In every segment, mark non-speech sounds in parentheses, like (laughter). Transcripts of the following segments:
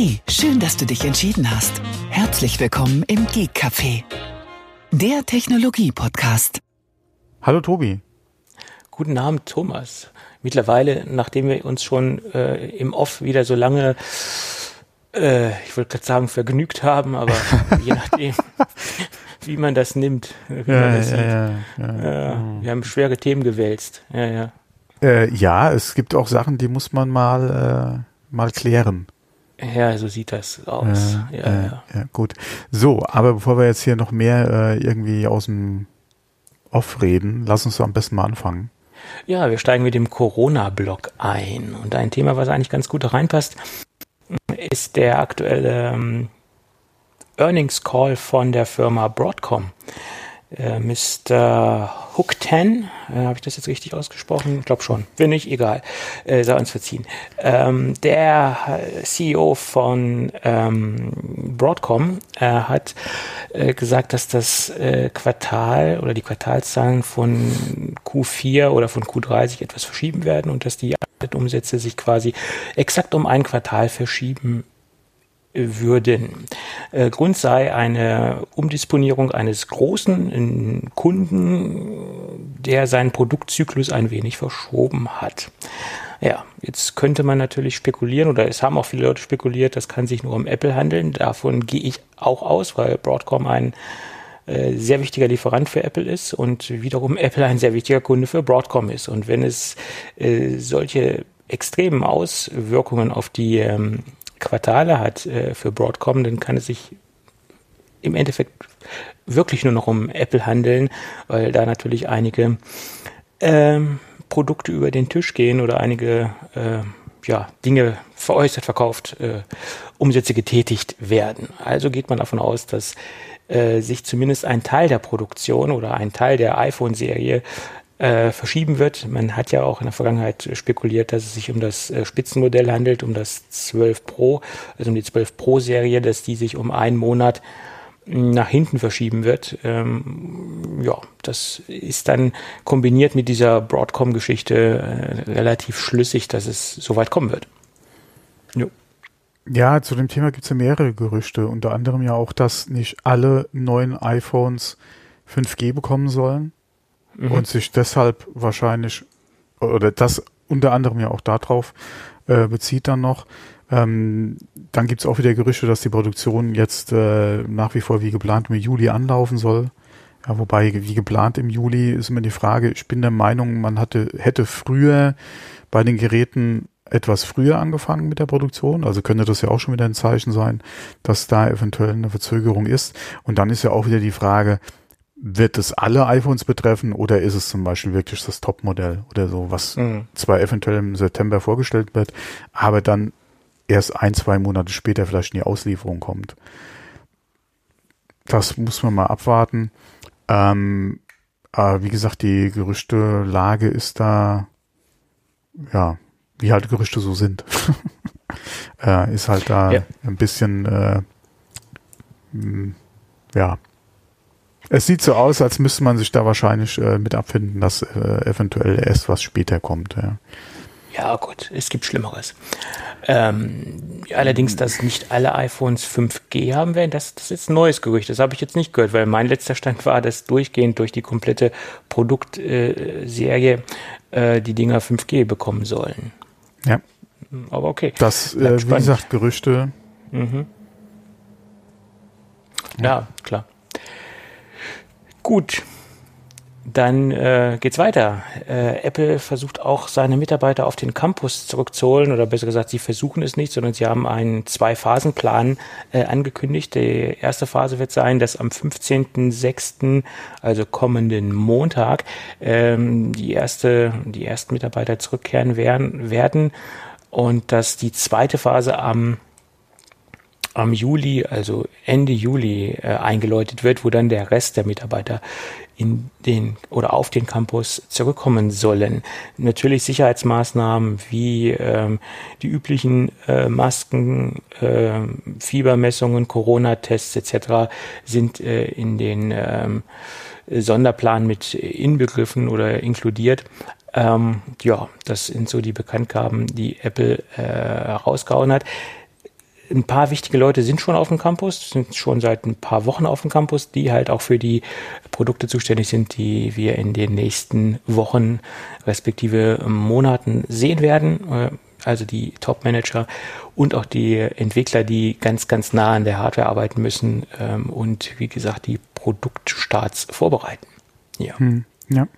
Hey, schön, dass du dich entschieden hast. Herzlich willkommen im Geek Café, der Technologie-Podcast. Hallo Tobi. Guten Abend, Thomas. Mittlerweile, nachdem wir uns schon äh, im Off wieder so lange, äh, ich wollte gerade sagen, vergnügt haben, aber (laughs) je nachdem, wie man das nimmt, wie Ja, man das ja, sieht. ja, Ja, ja. wir haben schwere Themen gewälzt. Ja, ja. Äh, ja, es gibt auch Sachen, die muss man mal, äh, mal klären. Ja, so sieht das aus. Äh, ja, äh, ja. ja, gut. So, aber bevor wir jetzt hier noch mehr äh, irgendwie aus dem Off reden, lass uns doch am besten mal anfangen. Ja, wir steigen mit dem Corona-Block ein. Und ein Thema, was eigentlich ganz gut reinpasst, ist der aktuelle ähm, Earnings Call von der Firma Broadcom. Äh, Mr. Hook 10, äh, habe ich das jetzt richtig ausgesprochen? Ich glaube schon. Wenn nicht, egal. Äh, sei uns verziehen. Ähm, der äh, CEO von ähm, Broadcom äh, hat äh, gesagt, dass das äh, Quartal oder die Quartalszahlen von Q4 oder von Q3 sich etwas verschieben werden und dass die Umsätze sich quasi exakt um ein Quartal verschieben würden. Äh, Grund sei eine Umdisponierung eines großen äh, Kunden, der seinen Produktzyklus ein wenig verschoben hat. Ja, jetzt könnte man natürlich spekulieren, oder es haben auch viele Leute spekuliert, das kann sich nur um Apple handeln. Davon gehe ich auch aus, weil Broadcom ein äh, sehr wichtiger Lieferant für Apple ist und wiederum (laughs) Apple ein sehr wichtiger Kunde für Broadcom ist. Und wenn es äh, solche extremen Auswirkungen auf die ähm, Quartale hat äh, für Broadcom, dann kann es sich im Endeffekt wirklich nur noch um Apple handeln, weil da natürlich einige ähm, Produkte über den Tisch gehen oder einige äh, ja, Dinge veräußert, verkauft, äh, Umsätze getätigt werden. Also geht man davon aus, dass äh, sich zumindest ein Teil der Produktion oder ein Teil der iPhone-Serie äh, verschieben wird. Man hat ja auch in der Vergangenheit spekuliert, dass es sich um das äh, Spitzenmodell handelt, um das 12 Pro, also um die 12 Pro-Serie, dass die sich um einen Monat nach hinten verschieben wird. Ähm, ja, das ist dann kombiniert mit dieser Broadcom-Geschichte äh, relativ schlüssig, dass es so weit kommen wird. Jo. Ja, zu dem Thema gibt es ja mehrere Gerüchte, unter anderem ja auch, dass nicht alle neuen iPhones 5G bekommen sollen Mhm. und sich deshalb wahrscheinlich, oder das unter anderem ja auch darauf äh, bezieht dann noch. Ähm, dann gibt es auch wieder Gerüchte, dass die Produktion jetzt äh, nach wie vor wie geplant im Juli anlaufen soll. Ja, wobei wie geplant im Juli ist immer die Frage, ich bin der Meinung, man hatte, hätte früher bei den Geräten etwas früher angefangen mit der Produktion, also könnte das ja auch schon wieder ein Zeichen sein, dass da eventuell eine Verzögerung ist. Und dann ist ja auch wieder die Frage, wird es alle iPhones betreffen oder ist es zum Beispiel wirklich das Topmodell oder so, was Mhm. zwar eventuell im September vorgestellt wird, aber dann erst ein, zwei Monate später vielleicht in die Auslieferung kommt. Das muss man mal abwarten. Ähm, aber wie gesagt, die Gerüchtelage ist da, ja, wie halt Gerüchte so sind. (laughs) äh, ist halt da Ja. ein bisschen, äh, mh, ja. Es sieht so aus, als müsste man sich da wahrscheinlich äh, mit abfinden, dass äh, eventuell erst was später kommt. Ja. Ja, gut, es gibt Schlimmeres. Ähm, allerdings, dass nicht alle iPhones 5G haben werden, das, das ist jetzt ein neues Gerücht. Das habe ich jetzt nicht gehört, weil mein letzter Stand war, dass durchgehend durch die komplette Produktserie äh, die Dinger 5G bekommen sollen. ja. Aber okay. Das, äh, wie gesagt, Gerüchte. Mhm. Ja, klar. Gut. Dann äh, geht's weiter. Äh, Apple versucht auch seine Mitarbeiter auf den Campus zurückzuholen oder besser gesagt, sie versuchen es nicht, sondern sie haben einen Zwei-Phasen-Plan äh, angekündigt. Die erste Phase wird sein, dass am 15.06., also kommenden Montag, ähm, die erste, die ersten Mitarbeiter zurückkehren werden, werden und dass die zweite Phase am am Juli, also Ende Juli äh, eingeläutet wird, wo dann der Rest der Mitarbeiter in den oder auf den Campus zurückkommen sollen. Natürlich Sicherheitsmaßnahmen wie ähm, die üblichen äh, Masken, äh, Fiebermessungen, Corona-Tests etc. sind äh, in den ähm, Sonderplan mit inbegriffen oder inkludiert. Ähm, ja, das sind so die Bekanntgaben, die Apple äh, rausgehauen hat ein paar wichtige Leute sind schon auf dem Campus, sind schon seit ein paar Wochen auf dem Campus, die halt auch für die Produkte zuständig sind, die wir in den nächsten Wochen respektive Monaten sehen werden. Äh, also die Top-Manager und auch die Entwickler, die ganz, ganz nah an der Hardware arbeiten müssen ähm, und wie gesagt die Produktstarts vorbereiten. Ja. Hm, ja.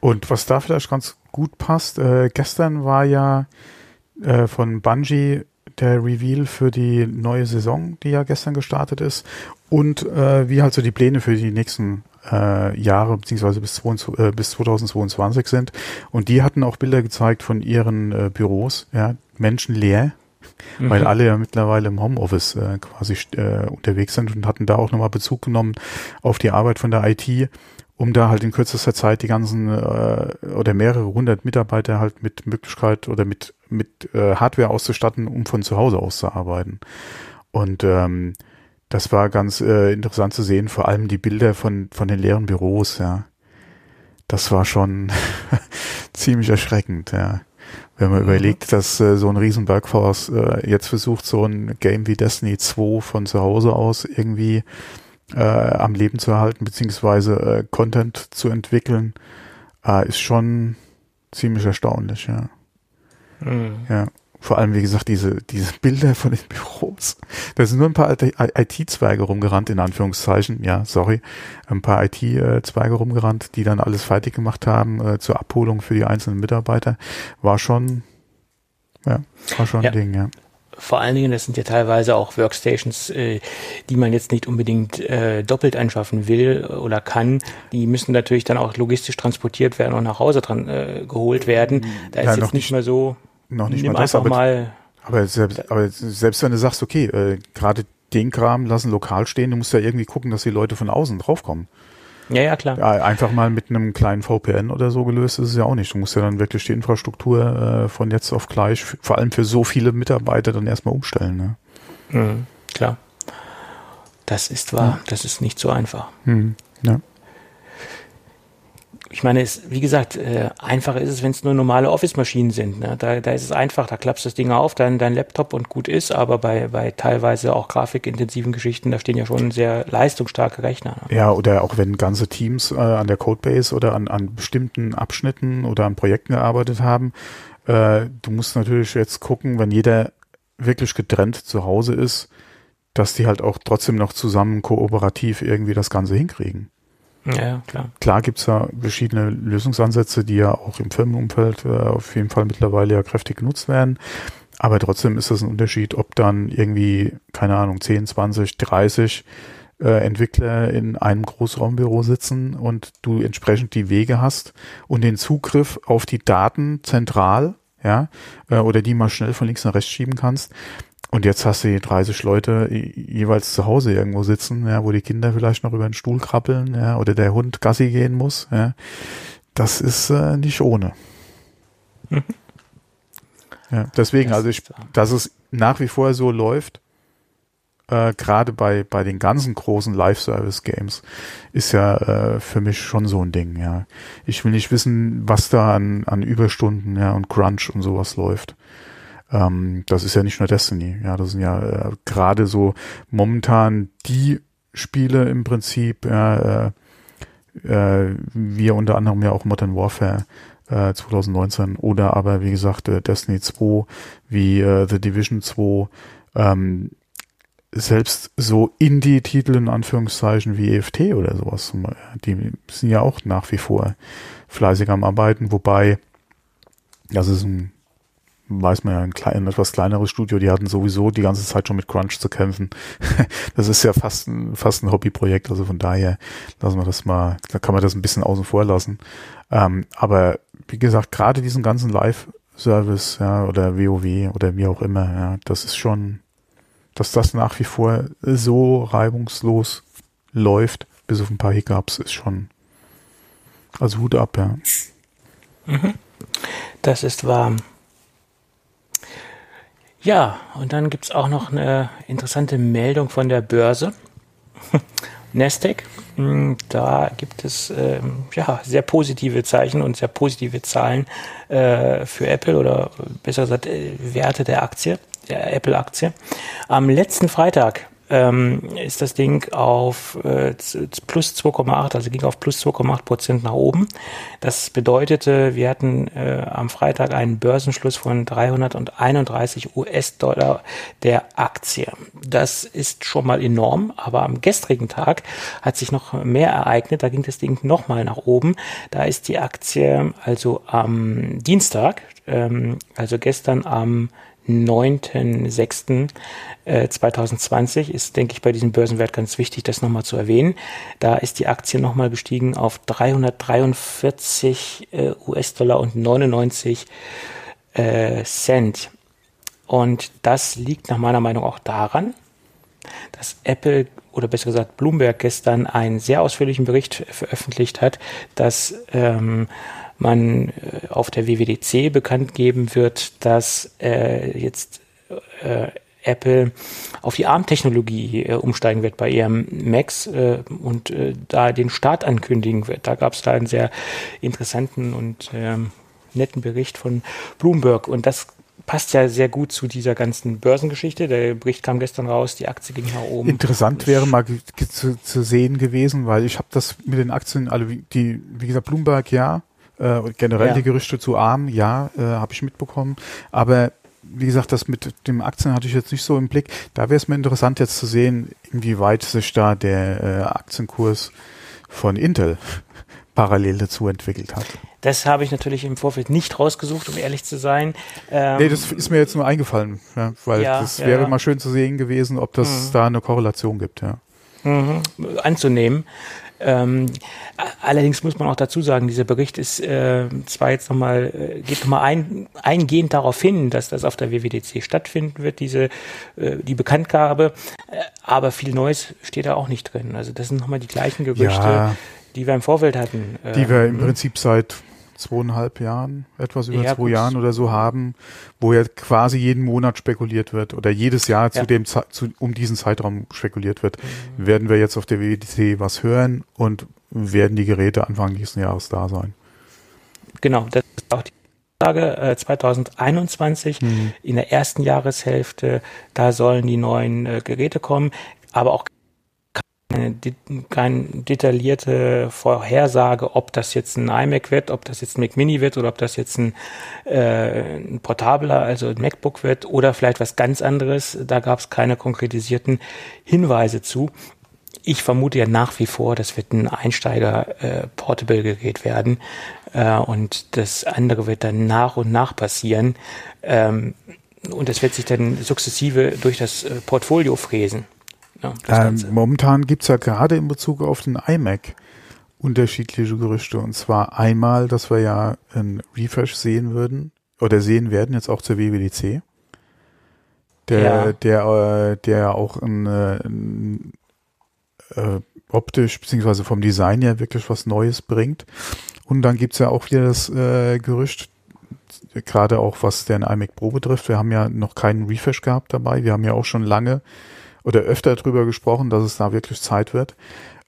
Und was da vielleicht ganz gut passt, äh, gestern war ja äh, von Bungie der Reveal für die neue Saison, die ja gestern gestartet ist, und äh, wie halt so die Pläne für die nächsten äh, Jahre beziehungsweise bis, 22, äh, bis 2022 sind. Und die hatten auch Bilder gezeigt von ihren äh, Büros, ja, menschenleer, mhm. weil alle ja mittlerweile im Homeoffice äh, quasi äh, unterwegs sind und hatten da auch nochmal Bezug genommen auf die Arbeit von der IT um da halt in kürzester Zeit die ganzen äh, oder mehrere hundert Mitarbeiter halt mit Möglichkeit oder mit mit äh, Hardware auszustatten, um von zu Hause aus zu arbeiten. Und ähm, das war ganz äh, interessant zu sehen, vor allem die Bilder von von den leeren Büros, ja. Das war schon (laughs) ziemlich erschreckend, ja. Wenn man mhm. überlegt, dass äh, so ein riesen Workforce äh, jetzt versucht, so ein Game wie Destiny 2 von zu Hause aus irgendwie äh, am Leben zu erhalten, beziehungsweise äh, Content zu entwickeln, äh, ist schon ziemlich erstaunlich, ja. Mhm. Ja. Vor allem, wie gesagt, diese, diese (laughs) Bilder von den Büros. Da sind nur ein paar IT-Zweige rumgerannt, in Anführungszeichen. Ja, sorry. Ein paar IT-Zweige rumgerannt, die dann alles fertig gemacht haben äh, zur Abholung für die einzelnen Mitarbeiter. War schon, ja, war schon ja. ein Ding, ja vor allen Dingen, das sind ja teilweise auch Workstations, äh, die man jetzt nicht unbedingt äh, doppelt anschaffen will oder kann. Die müssen natürlich dann auch logistisch transportiert werden und nach Hause dran äh, geholt werden. Da ja, ist jetzt nicht mehr so. Noch nicht mal das, aber, mal, aber, selbst, aber selbst wenn du sagst, okay, äh, gerade den Kram lassen lokal stehen, du musst ja irgendwie gucken, dass die Leute von außen draufkommen. Ja, ja, klar. Ja, einfach mal mit einem kleinen VPN oder so gelöst ist es ja auch nicht. Du musst ja dann wirklich die Infrastruktur äh, von jetzt auf gleich, vor allem für so viele Mitarbeiter, dann erstmal umstellen. Ne? Mhm, klar. Das ist wahr. Ja. Das ist nicht so einfach. Mhm, ja ich meine, es, wie gesagt, äh, einfacher ist es, wenn es nur normale Office-Maschinen sind. Ne? Da, da ist es einfach, da klappst das Ding auf, dein, dein Laptop und gut ist, aber bei, bei teilweise auch grafikintensiven Geschichten, da stehen ja schon sehr leistungsstarke Rechner. Ne? Ja, oder auch wenn ganze Teams äh, an der Codebase oder an, an bestimmten Abschnitten oder an Projekten gearbeitet haben, äh, du musst natürlich jetzt gucken, wenn jeder wirklich getrennt zu Hause ist, dass die halt auch trotzdem noch zusammen kooperativ irgendwie das Ganze hinkriegen. Ja, klar. Klar gibt's da verschiedene Lösungsansätze, die ja auch im Firmenumfeld äh, auf jeden Fall mittlerweile ja kräftig genutzt werden. Aber trotzdem ist das ein Unterschied, ob dann irgendwie, keine Ahnung, 10, 20, 30 äh, Entwickler in einem Großraumbüro sitzen und du entsprechend die Wege hast und den Zugriff auf die Daten zentral, ja, äh, oder die mal schnell von links nach rechts schieben kannst. Und jetzt hast du 30 Leute jeweils zu Hause irgendwo sitzen, ja, wo die Kinder vielleicht noch über den Stuhl krabbeln, ja, oder der Hund Gassi gehen muss, ja. Das ist äh, nicht ohne. Mhm. (laughs) Ja, deswegen, also ich, dass es nach wie vor so läuft, äh, gerade bei, bei den ganzen großen Live-Service-Games, ist ja äh, für mich schon so ein Ding, ja. Ich will nicht wissen, was da an, an Überstunden, ja, und Crunch und sowas läuft. Ähm, das ist ja nicht nur Destiny. Ja, das sind ja äh, gerade so momentan die Spiele im Prinzip, äh, äh, wir unter anderem ja auch Modern Warfare äh, 2019 oder aber wie gesagt äh, Destiny 2 wie äh, The Division 2 ähm, selbst so Indie-Titel in Anführungszeichen wie EFT oder sowas, die sind ja auch nach wie vor fleißig am Arbeiten, wobei das ist ein weiß man ja, ein, klein, ein etwas kleineres Studio, die hatten sowieso die ganze Zeit schon mit Crunch zu kämpfen. (laughs) das ist ja fast ein, fast ein Hobbyprojekt, also von daher lassen wir das mal, da kann man das ein bisschen außen vor lassen. Ähm, aber wie gesagt, gerade diesen ganzen Live-Service, ja, oder WoW oder wie auch immer, ja, das ist schon, dass das nach wie vor so reibungslos läuft, bis auf ein paar Hiccups, ist schon, also Hut ab, ja. Mhm. Das ist wahr. Ja, und dann gibt's auch noch eine interessante Meldung von der Börse. (laughs) Nasdaq. Hm, da gibt es ähm, ja, sehr positive Zeichen und sehr positive Zahlen äh, für Apple oder besser gesagt äh, Werte der Aktie, der Apple-Aktie. Am letzten Freitag ähm, ist das Ding auf äh, plus 2,8, also ging auf plus 2,8 Prozent nach oben. Das bedeutete, wir hatten äh, am Freitag einen Börsenschluss von 331 US-Dollar der Aktie. Das ist schon mal enorm, aber am gestrigen Tag hat sich noch mehr ereignet. Da ging das Ding nochmal nach oben. Da ist die Aktie also am Dienstag, ähm, also gestern am 9.6.2020 ist, denke ich, bei diesem Börsenwert ganz wichtig, das nochmal zu erwähnen. Da ist die Aktie nochmal gestiegen auf 343 äh, US-Dollar und 99 äh, Cent. Und das liegt nach meiner Meinung auch daran, dass Apple oder besser gesagt Bloomberg gestern einen sehr ausführlichen Bericht veröffentlicht hat, dass ähm, man äh, auf der WWDC bekannt geben wird, dass äh, jetzt äh, Apple auf die ARM-Technologie äh, umsteigen wird bei ihrem Macs äh, und äh, da den Start ankündigen wird. Da gab es da einen sehr interessanten und ähm, netten Bericht von Bloomberg und das passt ja sehr gut zu dieser ganzen Börsengeschichte. Der Bericht kam gestern raus, die Aktie ging nach oben. Interessant wäre mal zu, zu sehen gewesen, weil ich habe das mit den Aktien, alle die, wie gesagt, Bloomberg ja, äh, generell ja. die Gerüchte zu arm, ja, äh, habe ich mitbekommen. Aber wie gesagt, das mit dem Aktien hatte ich jetzt nicht so im Blick. Da wäre es mir interessant jetzt zu sehen, inwieweit sich da der äh, Aktienkurs von Intel (laughs) parallel dazu entwickelt hat. Das habe ich natürlich im Vorfeld nicht rausgesucht, um ehrlich zu sein. Ähm, nee, das ist mir jetzt nur eingefallen, ja, weil ja, das wäre mal schön zu sehen gewesen, ob das mhm. da eine Korrelation gibt, ja. Mhm. Anzunehmen. Ähm, allerdings muss man auch dazu sagen, dieser Bericht ist äh, zwar jetzt nochmal, äh, geht nochmal ein, eingehend darauf hin, dass das auf der WWDC stattfinden wird, diese äh, die Bekanntgabe, äh, aber viel Neues steht da auch nicht drin. Also das sind nochmal die gleichen Gerüchte, ja, die wir im Vorfeld hatten. Die wir im ähm, Prinzip seit zweieinhalb Jahren, etwas über ja, zwei gut. Jahren oder so haben, wo ja quasi jeden Monat spekuliert wird oder jedes Jahr zu ja. dem zu, um diesen Zeitraum spekuliert wird, mhm. werden wir jetzt auf der WDC was hören und werden die Geräte Anfang nächsten Jahres da sein. Genau, das ist auch die Frage. Äh, 2021 mhm. in der ersten Jahreshälfte, da sollen die neuen äh, Geräte kommen, aber auch keine, keine detaillierte Vorhersage, ob das jetzt ein iMac wird, ob das jetzt ein Mac Mini wird oder ob das jetzt ein, äh, ein portabler, also ein MacBook wird oder vielleicht was ganz anderes. Da gab es keine konkretisierten Hinweise zu. Ich vermute ja nach wie vor, das wird ein Einsteiger-Portable-Gerät äh, werden äh, und das andere wird dann nach und nach passieren. Ähm, und das wird sich dann sukzessive durch das äh, Portfolio fräsen. Ja, ähm, momentan gibt's ja gerade in Bezug auf den iMac unterschiedliche Gerüchte. Und zwar einmal, dass wir ja ein Refresh sehen würden oder sehen werden, jetzt auch zur WWDC. Der, ja. der, äh, der auch ein, äh, ein äh, optisch beziehungsweise vom Design her wirklich was Neues bringt. Und dann gibt's ja auch wieder das äh, Gerücht, gerade auch was den iMac Pro betrifft. Wir haben ja noch keinen Refresh gehabt dabei. Wir haben ja auch schon lange oder öfter drüber gesprochen, dass es da wirklich Zeit wird.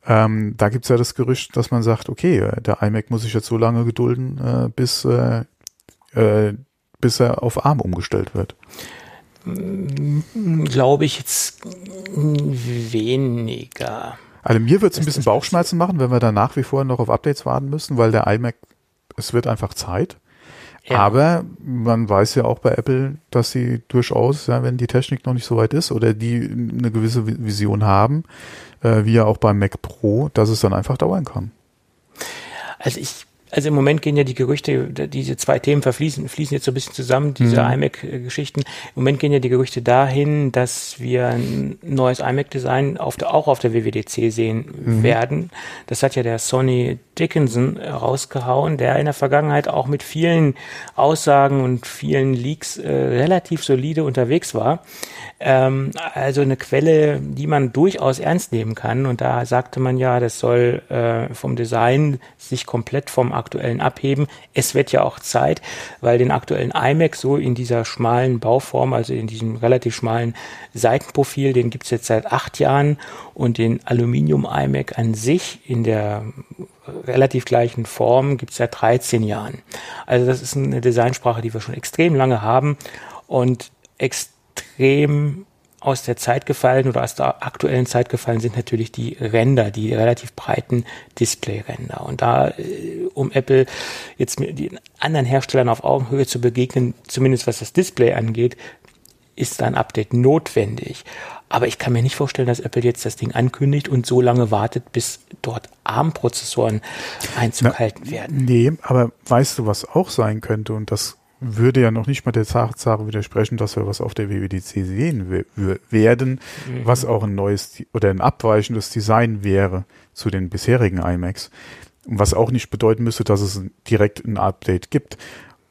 Ähm, da gibt's ja das Gerücht, dass man sagt, okay, der iMac muss sich jetzt so lange gedulden, äh, bis, äh, äh, bis er auf ARM umgestellt wird. Glaube ich jetzt weniger. Also mir wird es ein bisschen Bauchschmerzen machen, wenn wir da nach wie vor noch auf Updates warten müssen, weil der iMac, es wird einfach Zeit. Ja. Aber man weiß ja auch bei Apple, dass sie durchaus, ja, wenn die Technik noch nicht so weit ist oder die eine gewisse Vision haben, äh, wie ja auch beim Mac Pro, dass es dann einfach dauern kann. Also ich also im Moment gehen ja die Gerüchte, diese zwei Themen verfließen, fließen jetzt so ein bisschen zusammen, diese mhm. iMac-Geschichten. Im Moment gehen ja die Gerüchte dahin, dass wir ein neues iMac-Design auch auf der WWDC sehen mhm. werden. Das hat ja der Sonny Dickinson rausgehauen, der in der Vergangenheit auch mit vielen Aussagen und vielen Leaks äh, relativ solide unterwegs war. Ähm, also eine Quelle, die man durchaus ernst nehmen kann. Und da sagte man ja, das soll äh, vom Design sich komplett vom aktuellen abheben. Es wird ja auch Zeit, weil den aktuellen iMac so in dieser schmalen Bauform, also in diesem relativ schmalen Seitenprofil, den gibt's jetzt seit acht Jahren und den Aluminium iMac an sich in der relativ gleichen Form gibt's seit 13 Jahren. Also das ist eine Designsprache, die wir schon extrem lange haben und extrem aus der Zeit gefallen oder aus der aktuellen Zeit gefallen sind natürlich die Ränder, die relativ breiten Display-Ränder. Und da, äh, um Apple jetzt mit den anderen Herstellern auf Augenhöhe zu begegnen, zumindest was das Display angeht, ist ein Update notwendig. Aber ich kann mir nicht vorstellen, dass Apple jetzt das Ding ankündigt und so lange wartet, bis dort ARM-Prozessoren Einzug Na, halten werden. Nee, aber weißt du, was auch sein könnte? Und das würde ja noch nicht mal der Tatsache widersprechen, dass wir was auf der WWDC sehen werden, mhm. was auch ein neues oder ein abweichendes Design wäre zu den bisherigen iMacs. Was auch nicht bedeuten müsste, dass es direkt ein Update gibt.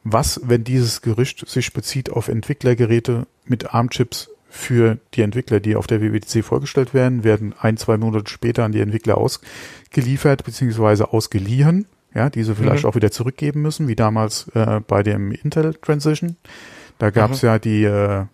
Was, wenn dieses Gerücht sich bezieht auf Entwicklergeräte mit ARM-Chips für die Entwickler, die auf der WWDC vorgestellt werden, werden ein, zwei Monate später an die Entwickler ausgeliefert bzw. ausgeliehen ja, diese vielleicht mhm. auch wieder zurückgeben müssen, wie damals äh, bei dem Intel Transition. Da gab es mhm. ja die, äh,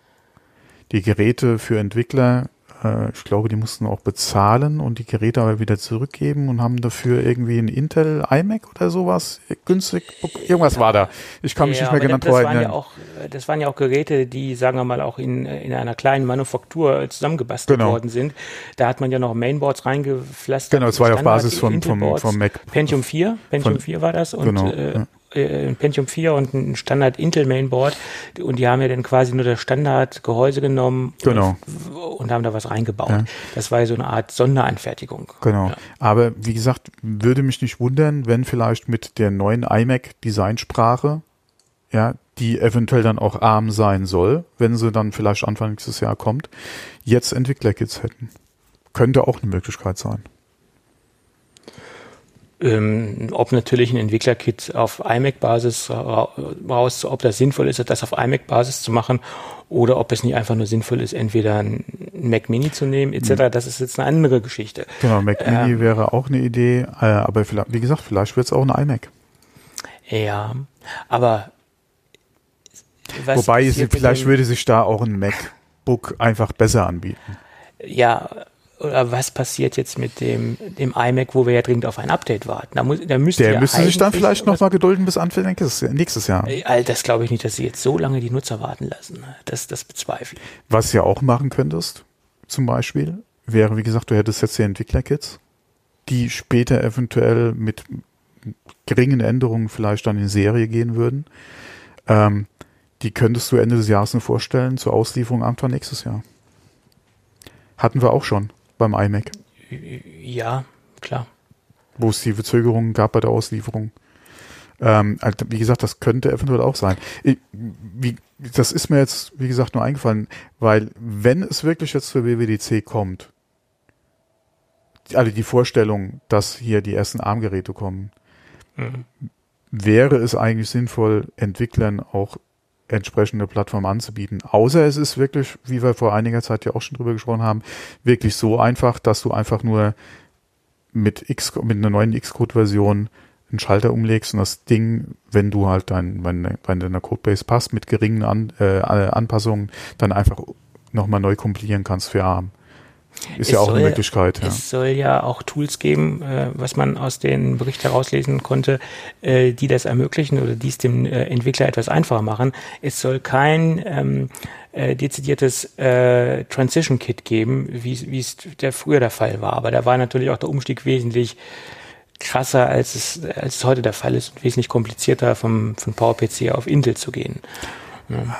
die Geräte für Entwickler, äh, ich glaube, die mussten auch bezahlen und die Geräte aber wieder zurückgeben und haben dafür irgendwie ein Intel iMac oder sowas günstig. Irgendwas war da. Ich kann mich ja, nicht mehr genau das waren ja auch, Das waren ja auch Geräte, die, sagen wir mal, auch in, in einer kleinen Manufaktur zusammengebastelt genau. worden sind. Da hat man ja noch Mainboards reingepflastert. Genau, es war ja auf Basis von, vom, vom Mac. Pentium 4, Pentium von, 4 war das und genau, äh, ja äh, ein Pentium 4 und ein Standard Intel Mainboard und die haben ja dann quasi nur das Standard Gehäuse genommen genau. und, und haben da was reingebaut. Ja. Das war ja so eine Art Sonderanfertigung. Genau. Ja. Aber wie gesagt, würde mich nicht wundern, wenn vielleicht mit der neuen iMac Designsprache ja, die eventuell dann auch ARM sein soll, wenn sie dann vielleicht Anfang nächstes Jahr kommt, jetzt Entwicklerkits hätten. Könnte auch eine Möglichkeit sein. Ähm, ob natürlich ein Entwicklerkit auf iMac-Basis raus, ob das sinnvoll ist, das auf iMac-Basis zu machen oder ob es nicht einfach nur sinnvoll ist, entweder ein Mac Mini zu nehmen etc. Mhm. Das ist jetzt eine andere Geschichte. Genau, Mac ähm, Mini wäre auch eine Idee, äh, aber vielleicht, wie gesagt, vielleicht wird es auch ein iMac. Ja, aber Wobei es, vielleicht würde sich da auch ein MacBook einfach besser anbieten. Ja, oder was passiert jetzt mit dem, dem iMac, wo wir ja dringend auf ein Update warten? Da, muss, da müsste Der ja müsste sich dann vielleicht noch mal gedulden bis Anfang nächstes Jahr. All das glaube ich nicht, dass sie jetzt so lange die Nutzer warten lassen. Das, das bezweifle ich. Was du ja auch machen könntest, zum Beispiel, wäre, wie gesagt, du hättest jetzt die Entwicklerkits, die später eventuell mit geringen Änderungen vielleicht dann in Serie gehen würden. Ähm, die könntest du Ende des Jahres nur vorstellen zur Auslieferung Anfang nächstes Jahr. Hatten wir auch schon beim iMac. Ja, klar. Wo es die Verzögerungen gab bei der Auslieferung. Ähm, also, wie gesagt, das könnte eventuell auch sein. Ich, wie, das ist mir jetzt, wie gesagt, nur eingefallen, weil wenn es wirklich jetzt zur WWDC kommt, also die Vorstellung, dass hier die ersten Armgeräte kommen, mhm. wäre es eigentlich sinnvoll, Entwicklern auch entsprechende Plattform anzubieten. Außer es ist wirklich, wie wir vor einiger Zeit ja auch schon drüber gesprochen haben, wirklich so einfach, dass du einfach nur mit X, mit einer neuen Xcode-Version einen Schalter umlegst und das Ding, wenn du halt dein, wenn, wenn deiner Codebase passt, mit geringen An, äh, Anpassungen, dann einfach nochmal neu kompilieren kannst für ARM. Ist es ja auch soll, eine Möglichkeit. Ja. Es soll ja auch Tools geben, äh, was man aus den Bericht herauslesen konnte, äh, die das ermöglichen oder die es dem äh, Entwickler etwas einfacher machen. Es soll kein ähm, äh, dezidiertes äh, Transition Kit geben, wie es der früher der Fall war. Aber da war natürlich auch der Umstieg wesentlich krasser, als es, als es heute der Fall ist und wesentlich komplizierter vom, von PowerPC auf Intel zu gehen. Ja.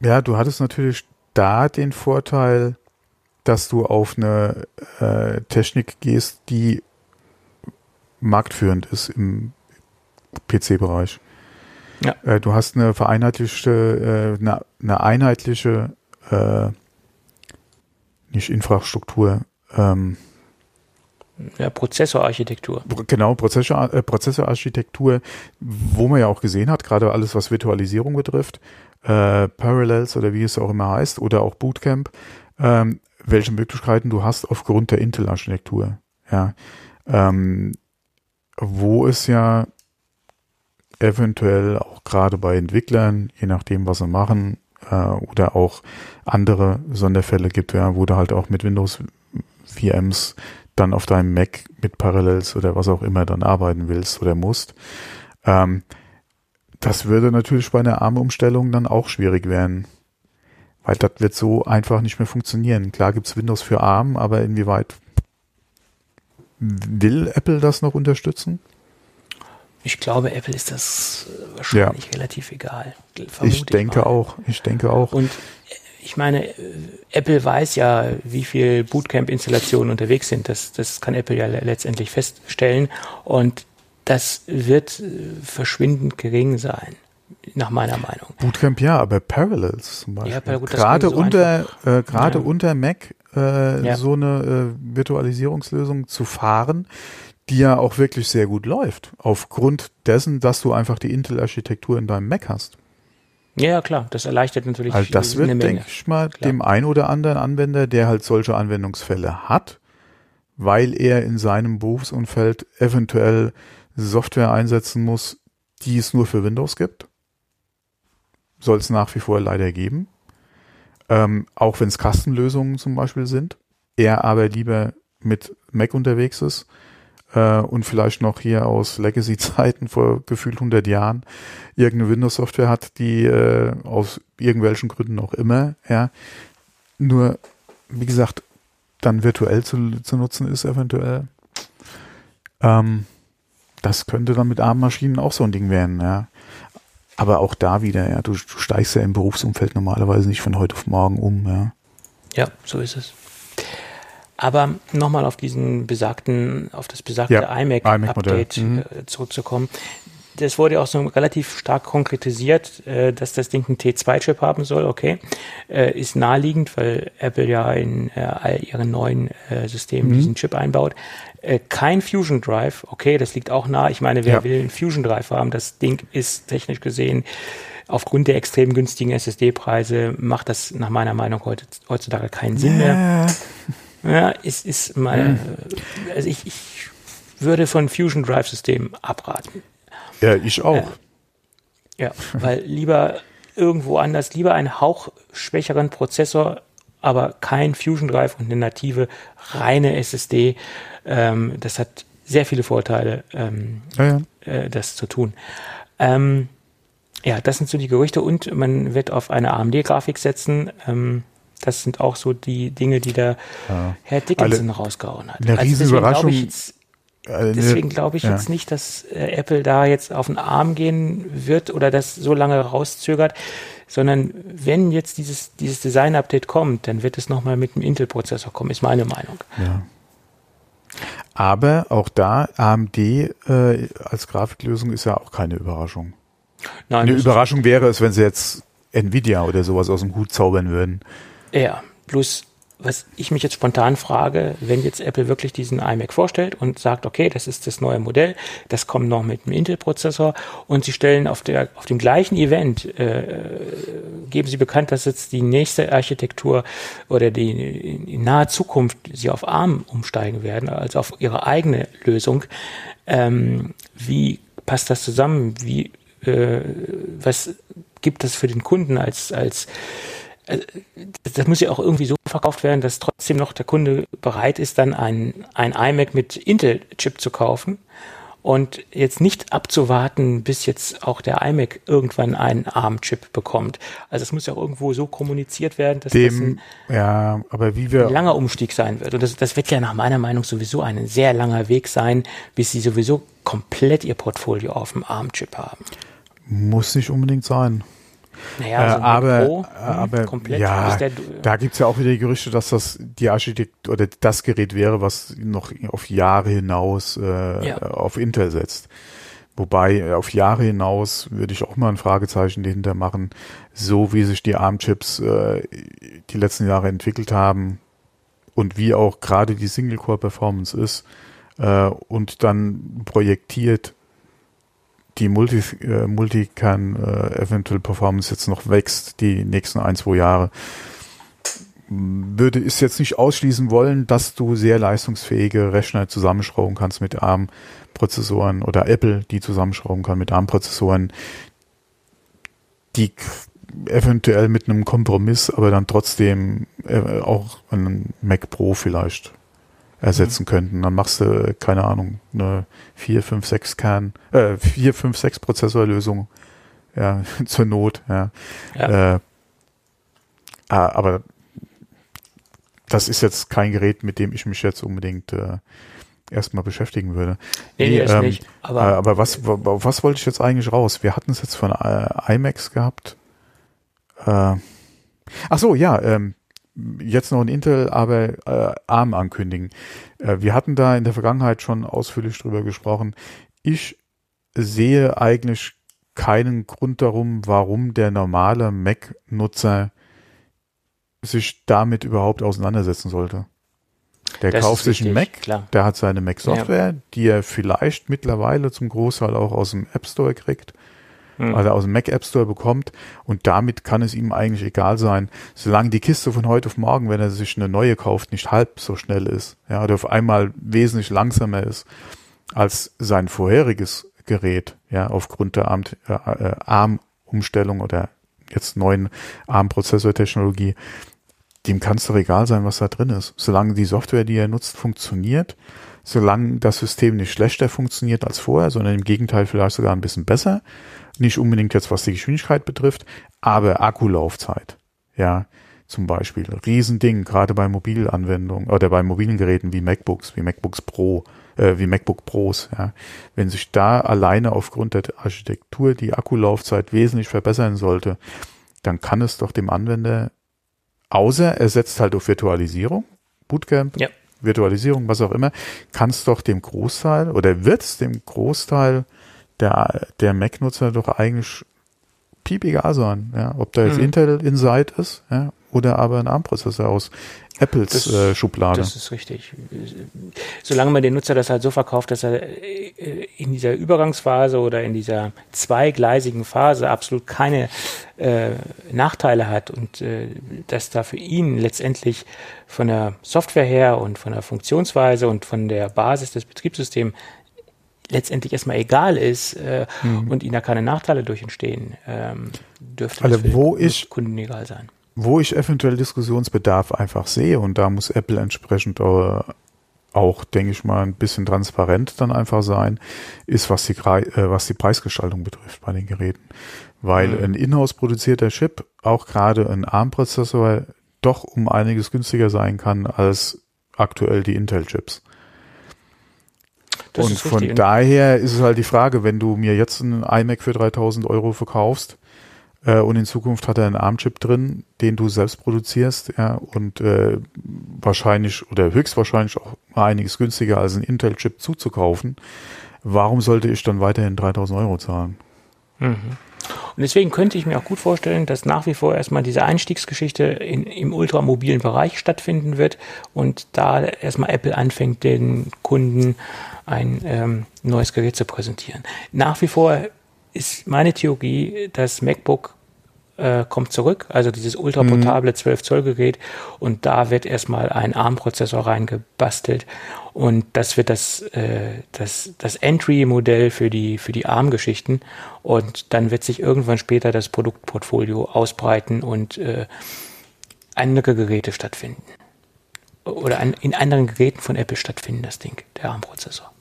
ja, du hattest natürlich da den Vorteil, dass du auf eine äh, Technik gehst, die marktführend ist im PC-Bereich. Ja. Äh, du hast eine vereinheitlichte, äh, eine, eine einheitliche, äh, nicht Infrastruktur, ähm, ja, Prozessorarchitektur. Genau, Prozessor, äh, Prozessorarchitektur, wo man ja auch gesehen hat, gerade alles, was Virtualisierung betrifft, äh, Parallels oder wie es auch immer heißt, oder auch Bootcamp, ähm, welche Möglichkeiten du hast aufgrund der Intel-Architektur. Ja, ähm, wo es ja eventuell auch gerade bei Entwicklern, je nachdem, was sie machen, äh, oder auch andere Sonderfälle gibt, ja, wo du halt auch mit Windows VMs dann auf deinem Mac mit Parallels oder was auch immer dann arbeiten willst oder musst. Ähm, das würde natürlich bei einer ARM-Umstellung dann auch schwierig werden. Weil das wird so einfach nicht mehr funktionieren. Klar gibt's Windows für ARM, aber inwieweit will Apple das noch unterstützen? Ich glaube, Apple ist das wahrscheinlich ja. relativ egal. Ich denke ich auch. Ich denke auch. Und ich meine, Apple weiß ja, wie viel Bootcamp-Installationen unterwegs sind. Das, das kann Apple ja letztendlich feststellen. Und das wird verschwindend gering sein nach meiner Meinung. Bootcamp ja, aber Parallels zum Beispiel. Ja, gut, gerade so unter, äh, gerade ja. unter Mac äh, ja. so eine äh, Virtualisierungslösung zu fahren, die ja auch wirklich sehr gut läuft, aufgrund dessen, dass du einfach die Intel-Architektur in deinem Mac hast. Ja, klar, das erleichtert natürlich. Also das wird, denke ich mal, klar. dem ein oder anderen Anwender, der halt solche Anwendungsfälle hat, weil er in seinem Berufsumfeld eventuell Software einsetzen muss, die es nur für Windows gibt, soll es nach wie vor leider geben. Ähm, auch wenn es Kastenlösungen zum Beispiel sind. Er aber lieber mit Mac unterwegs ist äh, und vielleicht noch hier aus Legacy-Zeiten (laughs) vor gefühlt 100 Jahren irgendeine Windows-Software hat, die äh, aus irgendwelchen Gründen auch immer, ja, nur, wie gesagt, dann virtuell zu, zu nutzen ist eventuell. Ähm, das könnte dann mit ARM-Maschinen auch so ein Ding werden, ja. Aber auch da wieder, ja, du, du steigst ja im Berufsumfeld normalerweise nicht von heute auf morgen um, ja. Ja, so ist es. Aber nochmal auf diesen besagten, auf das besagte ja, iMac-Update iMac mhm. Äh, zurückzukommen. Das wurde auch so relativ stark konkretisiert, äh, dass das Ding einen T2-Chip haben soll. Okay, äh, ist naheliegend, weil Apple ja in all ihren neuen Systemen mhm. diesen Chip einbaut. Kein Fusion Drive. Okay, das liegt auch nah. Ich meine, wer ja. will einen Fusion Drive haben? Das Ding ist technisch gesehen aufgrund der extrem günstigen SSD-Preise macht das nach meiner Meinung heutzutage keinen Sinn mehr. Ja, ist, ist mal, hm. also ich, ich würde von Fusion Drive Systemen abraten. Ja, ich auch. Äh, ja, weil lieber irgendwo anders, lieber einen hauchschwächeren Prozessor, aber kein Fusion Drive und eine native reine SSD. Ähm, das hat sehr viele Vorteile, ähm, ja, ja. Äh, das zu tun. Ähm, ja, das sind so die Gerüchte und man wird auf eine AMD-Grafik setzen. Ähm, das sind auch so die Dinge, die der ja. Herr Dickinson Alle, rausgehauen hat. Eine also Riesenüberraschung. Deswegen glaube ich ja. jetzt nicht, dass äh, Apple da jetzt auf den Arm gehen wird oder das so lange rauszögert, sondern wenn jetzt dieses, dieses Design-Update kommt, dann wird es nochmal mit dem Intel-Prozessor kommen, ist meine Meinung. Ja. Aber auch da, AMD äh, als Grafiklösung ist ja auch keine Überraschung. Nein, Eine Überraschung wäre es, wenn sie jetzt Nvidia oder sowas aus dem Hut zaubern würden. Ja, bloß was ich mich jetzt spontan frage, wenn jetzt Apple wirklich diesen iMac vorstellt und sagt, okay, das ist das neue Modell, das kommt noch mit einem Intel-Prozessor und sie stellen auf, der, auf dem gleichen Event, äh, geben sie bekannt, dass jetzt die nächste Architektur oder die in naher Zukunft sie auf ARM umsteigen werden, also auf ihre eigene Lösung. Ähm, wie passt das zusammen? Wie, äh, was gibt das für den Kunden als, als das muss ja auch irgendwie so verkauft werden, dass trotzdem noch der Kunde bereit ist, dann ein, ein iMac mit Intel-Chip zu kaufen und jetzt nicht abzuwarten, bis jetzt auch der iMac irgendwann einen ARM-Chip bekommt. Also es muss ja auch irgendwo so kommuniziert werden, dass Dem, das ein, ja, aber wie wir ein langer Umstieg sein wird. Und das, das wird ja nach meiner Meinung sowieso ein sehr langer Weg sein, bis sie sowieso komplett ihr Portfolio auf dem ARM-Chip haben. Muss nicht unbedingt sein. Naja, so äh, aber, Pro, hm, aber komplett ja, der, da gibt's ja auch wieder die Gerüchte, dass das die Architekt oder das Gerät wäre, was noch auf Jahre hinaus äh, ja. auf Intel setzt. Wobei äh, auf Jahre hinaus würde ich auch mal ein Fragezeichen dahinter machen, so wie sich die ARM-Chips äh, die letzten Jahre entwickelt haben und wie auch gerade die Single-Core-Performance ist äh, und dann projektiert die Multi, äh, Multicam äh, Eventual Performance jetzt noch wächst, die nächsten ein, zwei Jahre, würde es jetzt nicht ausschließen wollen, dass du sehr leistungsfähige Rechner zusammenschrauben kannst mit ARM-Prozessoren oder Apple, die zusammenschrauben kann mit ARM-Prozessoren, die eventuell mit einem Kompromiss, aber dann trotzdem äh, auch einen Mac Pro vielleicht ersetzen mhm. könnten. Dann machst du, keine Ahnung, eine 4, 5, 6 Kern, äh, 4, 5, 6 Prozessorlösung, ja, (laughs) zur Not, ja. ja. Äh, ah, aber das ist jetzt kein Gerät, mit dem ich mich jetzt unbedingt äh, erstmal beschäftigen würde. Nee, nee, ähm, nicht. Aber, äh, aber was, was wollte ich jetzt eigentlich raus? Wir hatten es jetzt von äh, IMAX gehabt. Äh, ach so, ja, ähm, jetzt noch ein Intel, aber äh, ARM ankündigen. Äh, wir hatten da in der Vergangenheit schon ausführlich drüber gesprochen. Ich sehe eigentlich keinen Grund darum, warum der normale Mac-Nutzer sich damit überhaupt auseinandersetzen sollte. Der das kauft sich einen Mac, klar. der hat seine Mac-Software, ja. die er vielleicht mittlerweile zum Großteil auch aus dem App Store kriegt, hm. also aus dem Mac App Store bekommt und damit kann es ihm eigentlich egal sein, solange die Kiste von heute auf morgen, wenn er sich eine neue kauft, nicht halb so schnell ist, ja, oder auf einmal wesentlich langsamer ist als sein vorheriges Gerät, ja, aufgrund der ARM-Umstellung äh, oder jetzt neuen ARM-Prozessortechnologie, dem kann es doch egal sein, was da drin ist. Solange die Software, die er nutzt, funktioniert, solange das System nicht schlechter funktioniert als vorher, sondern im Gegenteil vielleicht sogar ein bisschen besser. Nicht unbedingt jetzt, was die Geschwindigkeit betrifft, aber Akkulaufzeit. Ja, zum Beispiel. Riesending, gerade bei Mobilanwendungen oder bei mobilen Geräten wie MacBooks, wie MacBooks Pro, äh, wie MacBook Pros. Ja. Wenn sich da alleine aufgrund der Architektur die Akkulaufzeit wesentlich verbessern sollte, dann kann es doch dem Anwender Außer er setzt halt auf Virtualisierung, Bootcamp, ja. Virtualisierung, was auch immer, kann es doch dem Großteil oder wird es dem Großteil der, der Mac-Nutzer doch eigentlich piep egal sein, ja, ob da jetzt mhm. Intel Inside ist, ja, oder aber ein ARM-Prozessor aus Apples das, äh, Schublade. Das ist richtig. Solange man den Nutzer das halt so verkauft, dass er äh, in dieser Übergangsphase oder in dieser zweigleisigen Phase absolut keine äh, Nachteile hat und äh, dass da für ihn letztendlich von der Software her und von der Funktionsweise und von der Basis des Betriebssystems letztendlich erstmal egal ist äh, mhm. und ihnen da keine Nachteile durch entstehen, ähm, dürfte also, das wo ich, Kunden egal sein wo ich eventuell Diskussionsbedarf einfach sehe und da muss Apple entsprechend auch, auch denke ich mal, ein bisschen transparent dann einfach sein, ist, was die, äh, was die Preisgestaltung betrifft bei den Geräten. Weil mhm. ein in-house produzierter Chip, auch gerade ein ARM-Prozessor, doch um einiges günstiger sein kann als aktuell die Intel-Chips. Und von daher ist es halt die Frage, wenn du mir jetzt einen iMac für 3000 Euro verkaufst, äh, und in Zukunft hat er einen ARM-Chip drin, den du selbst produzierst, ja, und äh, wahrscheinlich oder höchstwahrscheinlich auch einiges günstiger als ein Intel-Chip zuzukaufen. Warum sollte ich dann weiterhin 3000 Euro zahlen? Mhm. Und deswegen könnte ich mir auch gut vorstellen, dass nach wie vor erstmal diese Einstiegsgeschichte in, im ultramobilen Bereich stattfinden wird und da erstmal Apple anfängt, den Kunden ein ähm, neues Gerät zu präsentieren. Nach wie vor ist meine Theorie, dass MacBook äh, kommt zurück, also dieses ultraportable 12 mhm. Zoll Gerät und da wird erstmal ein ARM-Prozessor reingebastelt und das wird das, äh, das, das Entry-Modell für die, für die ARM-Geschichten und dann wird sich irgendwann später das Produktportfolio ausbreiten und äh, andere Geräte stattfinden. Oder an, in anderen Geräten von Apple stattfinden, das Ding, der ARM-Prozessor.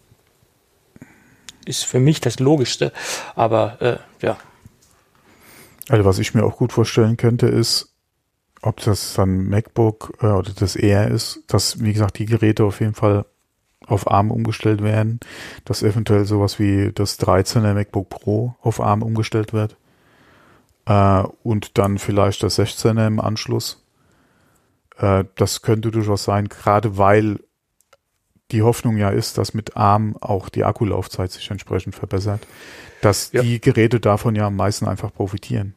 Ist für mich das Logischste, aber äh, ja, also was ich mir auch gut vorstellen könnte, ist, ob das dann MacBook äh, oder das Air ist, dass, wie gesagt, die Geräte auf jeden Fall auf ARM umgestellt werden, dass eventuell sowas wie das 13er MacBook Pro auf ARM umgestellt wird äh, und dann vielleicht das 16er im Anschluss. Äh, das könnte durchaus sein, gerade weil die Hoffnung ja ist, dass mit ARM auch die Akkulaufzeit sich entsprechend verbessert dass ja. die Geräte davon ja am meisten einfach profitieren.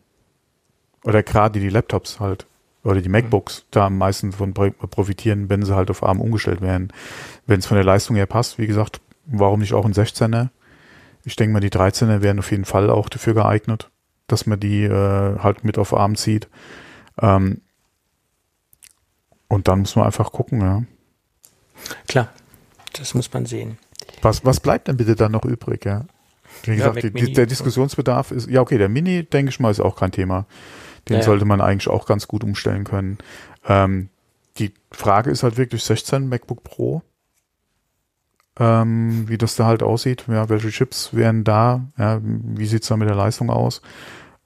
Oder gerade die Laptops halt. Oder die MacBooks da am meisten von profitieren, wenn sie halt auf ARM umgestellt werden. Wenn es von der Leistung her passt, wie gesagt, warum nicht auch ein 16er? Ich denke mal, die 13er wären auf jeden Fall auch dafür geeignet, dass man die äh, halt mit auf ARM zieht. Ähm, Und dann muss man einfach gucken, ja. Klar, das muss man sehen. Was, was bleibt denn bitte dann noch übrig, ja? Wie Ja, gesagt, Mac die, der Diskussionsbedarf ist, ja okay, der Mini, denke ich mal, ist auch kein Thema. Den Ja, ja. sollte man eigentlich auch ganz gut umstellen können. Ähm, die Frage ist halt wirklich 16 MacBook Pro. Ähm, wie das da halt aussieht, ja, welche Chips wären da, ja, wie sieht's da mit der Leistung aus?